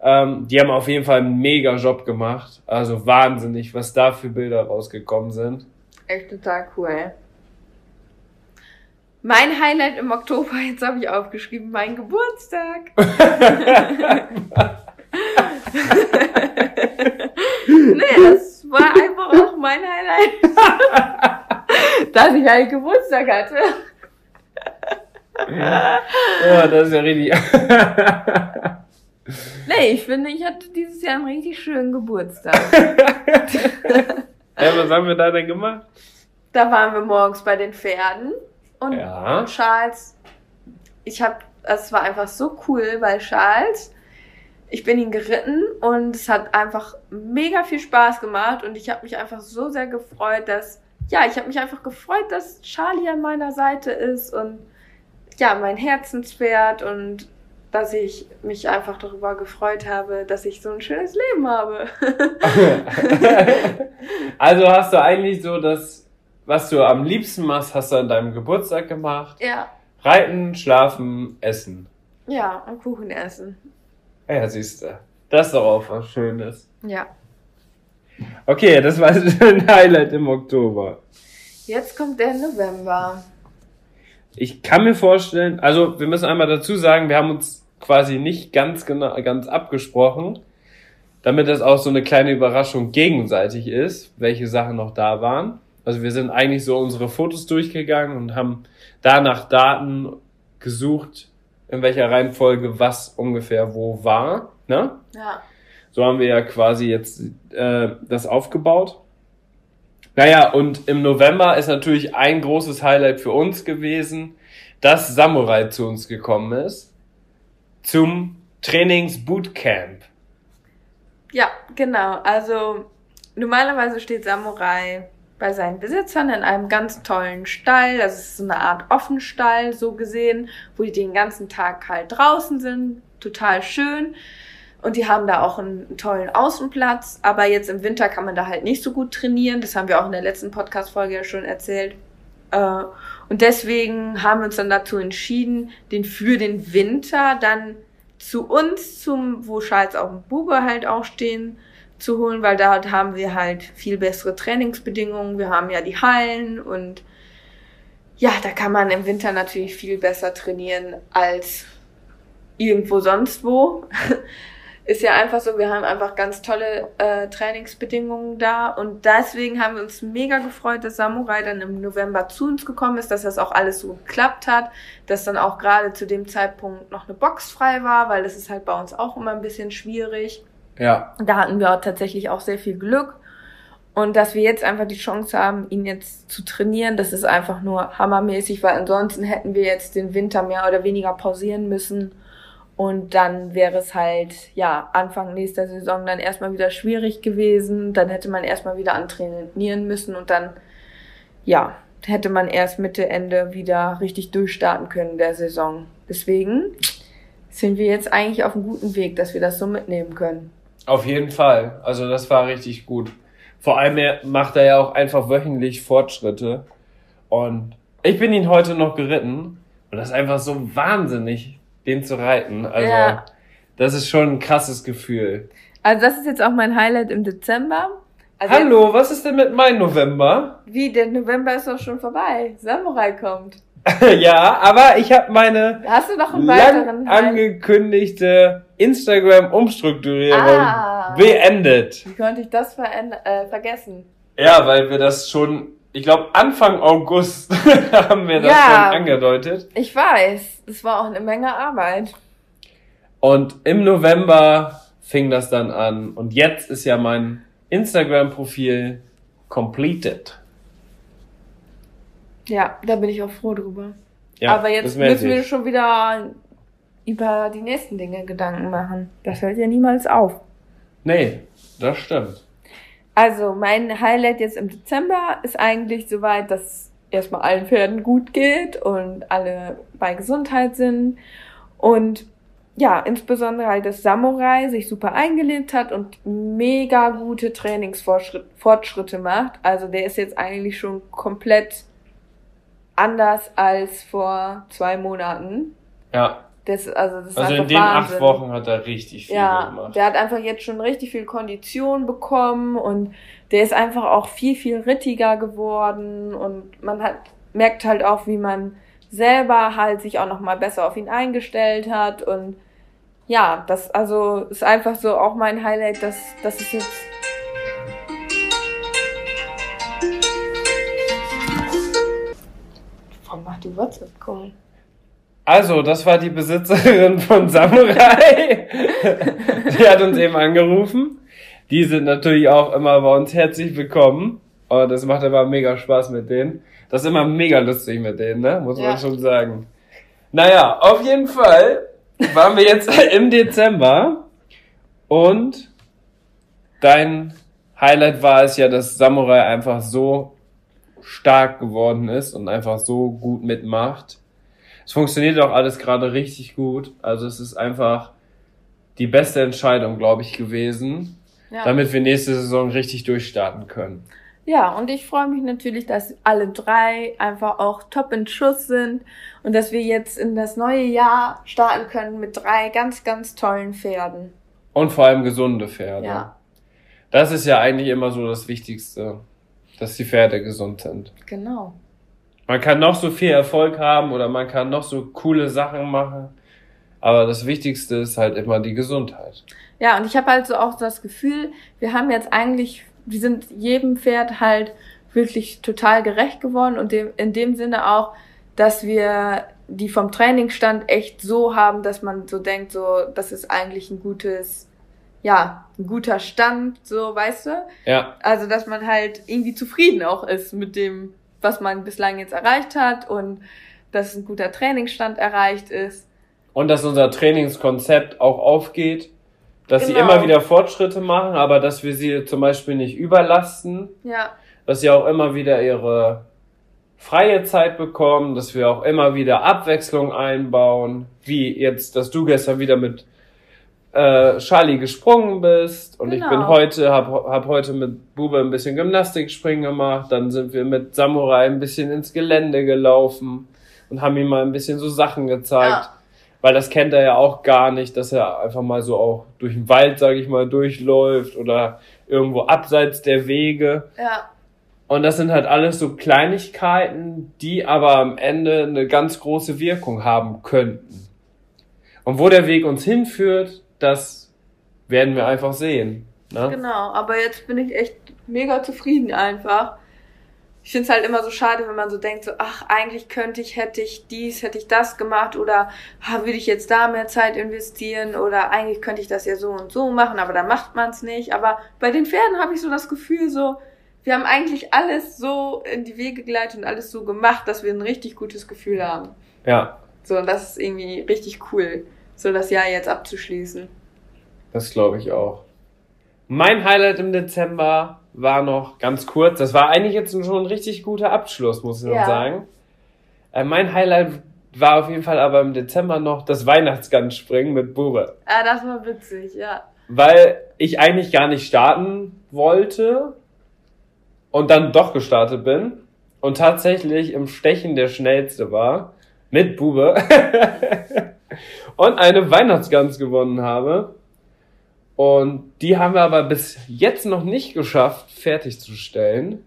Ähm, die haben auf jeden Fall einen mega Job gemacht. Also wahnsinnig, was da für Bilder rausgekommen sind. Echt total cool. Mein Highlight im Oktober, (laughs) jetzt habe ich aufgeschrieben, mein Geburtstag. (laughs) nee, das war einfach auch mein Highlight. (laughs) Dass ich halt Geburtstag hatte. Ja, das ist ja richtig. Nee, ich finde, ich hatte dieses Jahr einen richtig schönen Geburtstag. (laughs) ja, was haben wir da denn gemacht? Da waren wir morgens bei den Pferden und Ja. Charles, ich habe, es war einfach so cool, weil Charles, ich bin ihn geritten und es hat einfach mega viel Spaß gemacht und ich habe mich einfach so sehr gefreut, dass, ja, ich habe mich einfach gefreut, dass Charlie an meiner Seite ist und ja, mein Herzenspferd und dass ich mich einfach darüber gefreut habe, dass ich so ein schönes Leben habe. (laughs) also hast du eigentlich so das, was du am liebsten machst, hast du an deinem Geburtstag gemacht. ja, Reiten, schlafen, essen. ja, und Kuchen essen. Ja, siehst du. Das ist doch auch was Schönes. Ja. Okay, das war ein Highlight im Oktober. Jetzt kommt der November. Ich kann mir vorstellen, also wir müssen einmal dazu sagen, wir haben uns quasi nicht ganz genau, ganz abgesprochen, damit das auch so eine kleine Überraschung gegenseitig ist, welche Sachen noch da waren. Also wir sind eigentlich so unsere Fotos durchgegangen und haben danach Daten gesucht, in welcher Reihenfolge was ungefähr wo war. Ne? Ja. So haben wir ja quasi jetzt äh, das aufgebaut. Naja, und im November ist natürlich ein großes Highlight für uns gewesen, dass Samurai zu uns gekommen ist zum Trainingsbootcamp. Ja, genau. Also normalerweise steht Samurai bei seinen Besitzern in einem ganz tollen Stall. Das ist so eine Art Offenstall, so gesehen, wo die den ganzen Tag halt draußen sind. Total schön. Und die haben da auch einen tollen Außenplatz. Aber jetzt im Winter kann man da halt nicht so gut trainieren. Das haben wir auch in der letzten Podcast-Folge ja schon erzählt. Und deswegen haben wir uns dann dazu entschieden, den für den Winter dann zu uns, zum, wo Charles auch und Bube halt auch stehen, zu holen, weil da haben wir halt viel bessere Trainingsbedingungen. Wir haben ja die Hallen und ja, da kann man im Winter natürlich viel besser trainieren als irgendwo sonst wo. (laughs) Ist ja einfach so, wir haben einfach ganz tolle äh, Trainingsbedingungen da und deswegen haben wir uns mega gefreut, dass Samurai dann im November zu uns gekommen ist, dass das auch alles so geklappt hat, dass dann auch gerade zu dem Zeitpunkt noch eine Box frei war, weil das ist halt bei uns auch immer ein bisschen schwierig. Ja. Da hatten wir tatsächlich auch sehr viel Glück. Und dass wir jetzt einfach die Chance haben, ihn jetzt zu trainieren, das ist einfach nur hammermäßig, weil ansonsten hätten wir jetzt den Winter mehr oder weniger pausieren müssen. Und dann wäre es halt, ja, Anfang nächster Saison dann erstmal wieder schwierig gewesen. Dann hätte man erstmal wieder antrainieren müssen und dann, ja, hätte man erst Mitte, Ende wieder richtig durchstarten können der Saison. Deswegen sind wir jetzt eigentlich auf einem guten Weg, dass wir das so mitnehmen können. Auf jeden Fall. Also das war richtig gut. Vor allem er macht er ja auch einfach wöchentlich Fortschritte. Und ich bin ihn heute noch geritten. Und das ist einfach so wahnsinnig, den zu reiten. Also ja. das ist schon ein krasses Gefühl. Also das ist jetzt auch mein Highlight im Dezember. Also Hallo, was ist denn mit meinem November? Wie, der November ist doch schon vorbei. Samurai kommt. (laughs) ja, aber ich habe meine Hast du noch einen weiteren angekündigte Instagram-Umstrukturierung ah, beendet. Wie konnte ich das äh, vergessen? Ja, weil wir das schon, ich glaube Anfang August (laughs) haben wir das ja, schon angedeutet. Ich weiß, es war auch eine Menge Arbeit. Und im November fing das dann an und jetzt ist ja mein Instagram-Profil completed. Ja, da bin ich auch froh drüber. Ja, Aber jetzt müssen wir schon wieder über die nächsten Dinge Gedanken machen. Das hört ja niemals auf. Nee, das stimmt. Also mein Highlight jetzt im Dezember ist eigentlich soweit, dass erstmal allen Pferden gut geht und alle bei Gesundheit sind. Und ja, insbesondere halt das Samurai sich super eingelebt hat und mega gute Trainingsfortschritte macht. Also der ist jetzt eigentlich schon komplett anders als vor zwei Monaten. Ja. Das, also das ist also in den Wahnsinn. acht Wochen hat er richtig viel ja, gemacht. Der hat einfach jetzt schon richtig viel Kondition bekommen und der ist einfach auch viel, viel rittiger geworden und man hat, merkt halt auch, wie man selber halt sich auch nochmal besser auf ihn eingestellt hat und ja, das also ist einfach so auch mein Highlight, dass, dass es jetzt Warum macht die WhatsApp-Call? Also, das war die Besitzerin von Samurai. die hat uns eben angerufen. Die sind natürlich auch immer bei uns herzlich willkommen. Und das macht aber mega Spaß mit denen. Das ist immer mega lustig mit denen, ne? Muss ja. man schon sagen. Naja, auf jeden Fall waren wir jetzt (laughs) im Dezember und dein Highlight war es ja, dass Samurai einfach so stark geworden ist und einfach so gut mitmacht. Es funktioniert auch alles gerade richtig gut. Also es ist einfach die beste Entscheidung, glaube ich, gewesen, ja. damit wir nächste Saison richtig durchstarten können. Ja, und ich freue mich natürlich, dass alle drei einfach auch top in Schuss sind und dass wir jetzt in das neue Jahr starten können mit drei ganz, ganz tollen Pferden. Und vor allem gesunde Pferde. Ja. Das ist ja eigentlich immer so das Wichtigste, dass die Pferde gesund sind. Genau. Man kann noch so viel Erfolg haben oder man kann noch so coole Sachen machen, aber das Wichtigste ist halt immer die Gesundheit. Ja, und ich habe halt so auch das Gefühl, wir haben jetzt eigentlich, wir sind jedem Pferd halt wirklich total gerecht geworden und dem, in dem Sinne auch, dass wir die vom Trainingsstand echt so haben, dass man so denkt, so, das ist eigentlich ein gutes, ja, ein guter Stand, so, weißt du? Ja. Also, dass man halt irgendwie zufrieden auch ist mit dem, was man bislang jetzt erreicht hat und dass ein guter Trainingsstand erreicht ist. Und dass unser Trainingskonzept auch aufgeht, dass sie Genau. immer wieder Fortschritte machen, aber dass wir sie zum Beispiel nicht überlasten, Ja, dass sie auch immer wieder ihre freie Zeit bekommen, dass wir auch immer wieder Abwechslung einbauen, wie jetzt, dass du gestern wieder mit äh, Charlie gesprungen bist und ich bin Genau. heute, hab, hab heute mit Bube ein bisschen Gymnastikspringen gemacht, dann sind wir mit Samurai ein bisschen ins Gelände gelaufen und haben ihm mal ein bisschen so Sachen gezeigt. Ja. Weil das kennt er ja auch gar nicht, dass er einfach mal so auch durch den Wald, sag ich mal, durchläuft oder irgendwo abseits der Wege. ja, Und das sind halt alles so Kleinigkeiten, die aber am Ende eine ganz große Wirkung haben könnten. Und wo der Weg uns hinführt, das werden wir einfach sehen. Ne? genau. Aber jetzt bin ich echt mega zufrieden einfach. Ich finde es halt immer so schade, wenn man so denkt, so, ach, eigentlich könnte ich, hätte ich dies, hätte ich das gemacht oder ah, würde ich jetzt da mehr Zeit investieren oder eigentlich könnte ich das ja so und so machen, aber da macht man es nicht. Aber bei den Pferden habe ich so das Gefühl, so, wir haben eigentlich alles so in die Wege geleitet und alles so gemacht, dass wir ein richtig gutes Gefühl haben. Ja, So, und das ist irgendwie richtig cool, so das Jahr jetzt abzuschließen. das glaube ich auch. Mein Highlight im Dezember war noch ganz kurz. Das war eigentlich jetzt schon ein richtig guter Abschluss, muss ich Ja. sagen. Äh, mein Highlight war auf jeden Fall aber im Dezember noch das Weihnachtsgansspringen mit Bube. Ah, das war witzig, ja. weil ich eigentlich gar nicht starten wollte und dann doch gestartet bin und tatsächlich im Stechen der schnellste war mit Bube (laughs) und eine Weihnachtsgans gewonnen habe. Und die haben wir aber bis jetzt noch nicht geschafft, fertigzustellen.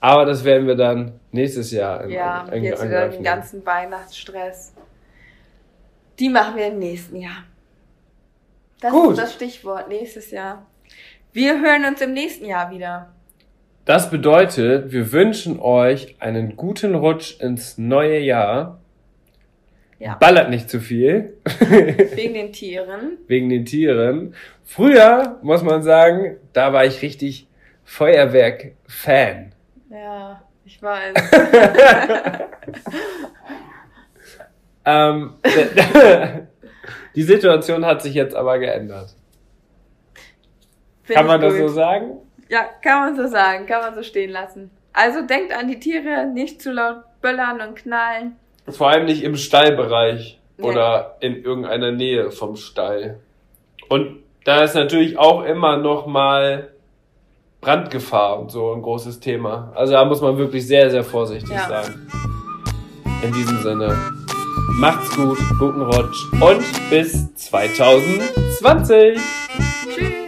Aber das werden wir dann nächstes Jahr in, Ja, in, jetzt wieder den ganzen Weihnachtsstress. Die machen wir im nächsten Jahr. Das Gut. ist das Stichwort, nächstes Jahr. Wir hören uns im nächsten Jahr wieder. Das bedeutet, wir wünschen euch einen guten Rutsch ins neue Jahr. Ja. Ballert nicht zu viel, (laughs) Wegen den Tieren. wegen den Tieren. Früher, muss man sagen, da war ich richtig Feuerwerk-Fan. Ja, ich weiß. (laughs) Ähm, (laughs) die Situation hat sich jetzt aber geändert. Find Kann man das so sagen? Ja, kann man so sagen, kann man so stehen lassen. Also denkt an die Tiere, nicht zu laut böllern und knallen. Vor allem nicht im Stallbereich Nee. oder in irgendeiner Nähe vom Stall. Und da ist natürlich auch immer noch mal Brandgefahr und so ein großes Thema. Also da muss man wirklich sehr, sehr vorsichtig Ja. sein. In diesem Sinne, macht's gut, guten Rutsch und bis 2020. Tschüss.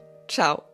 ciao.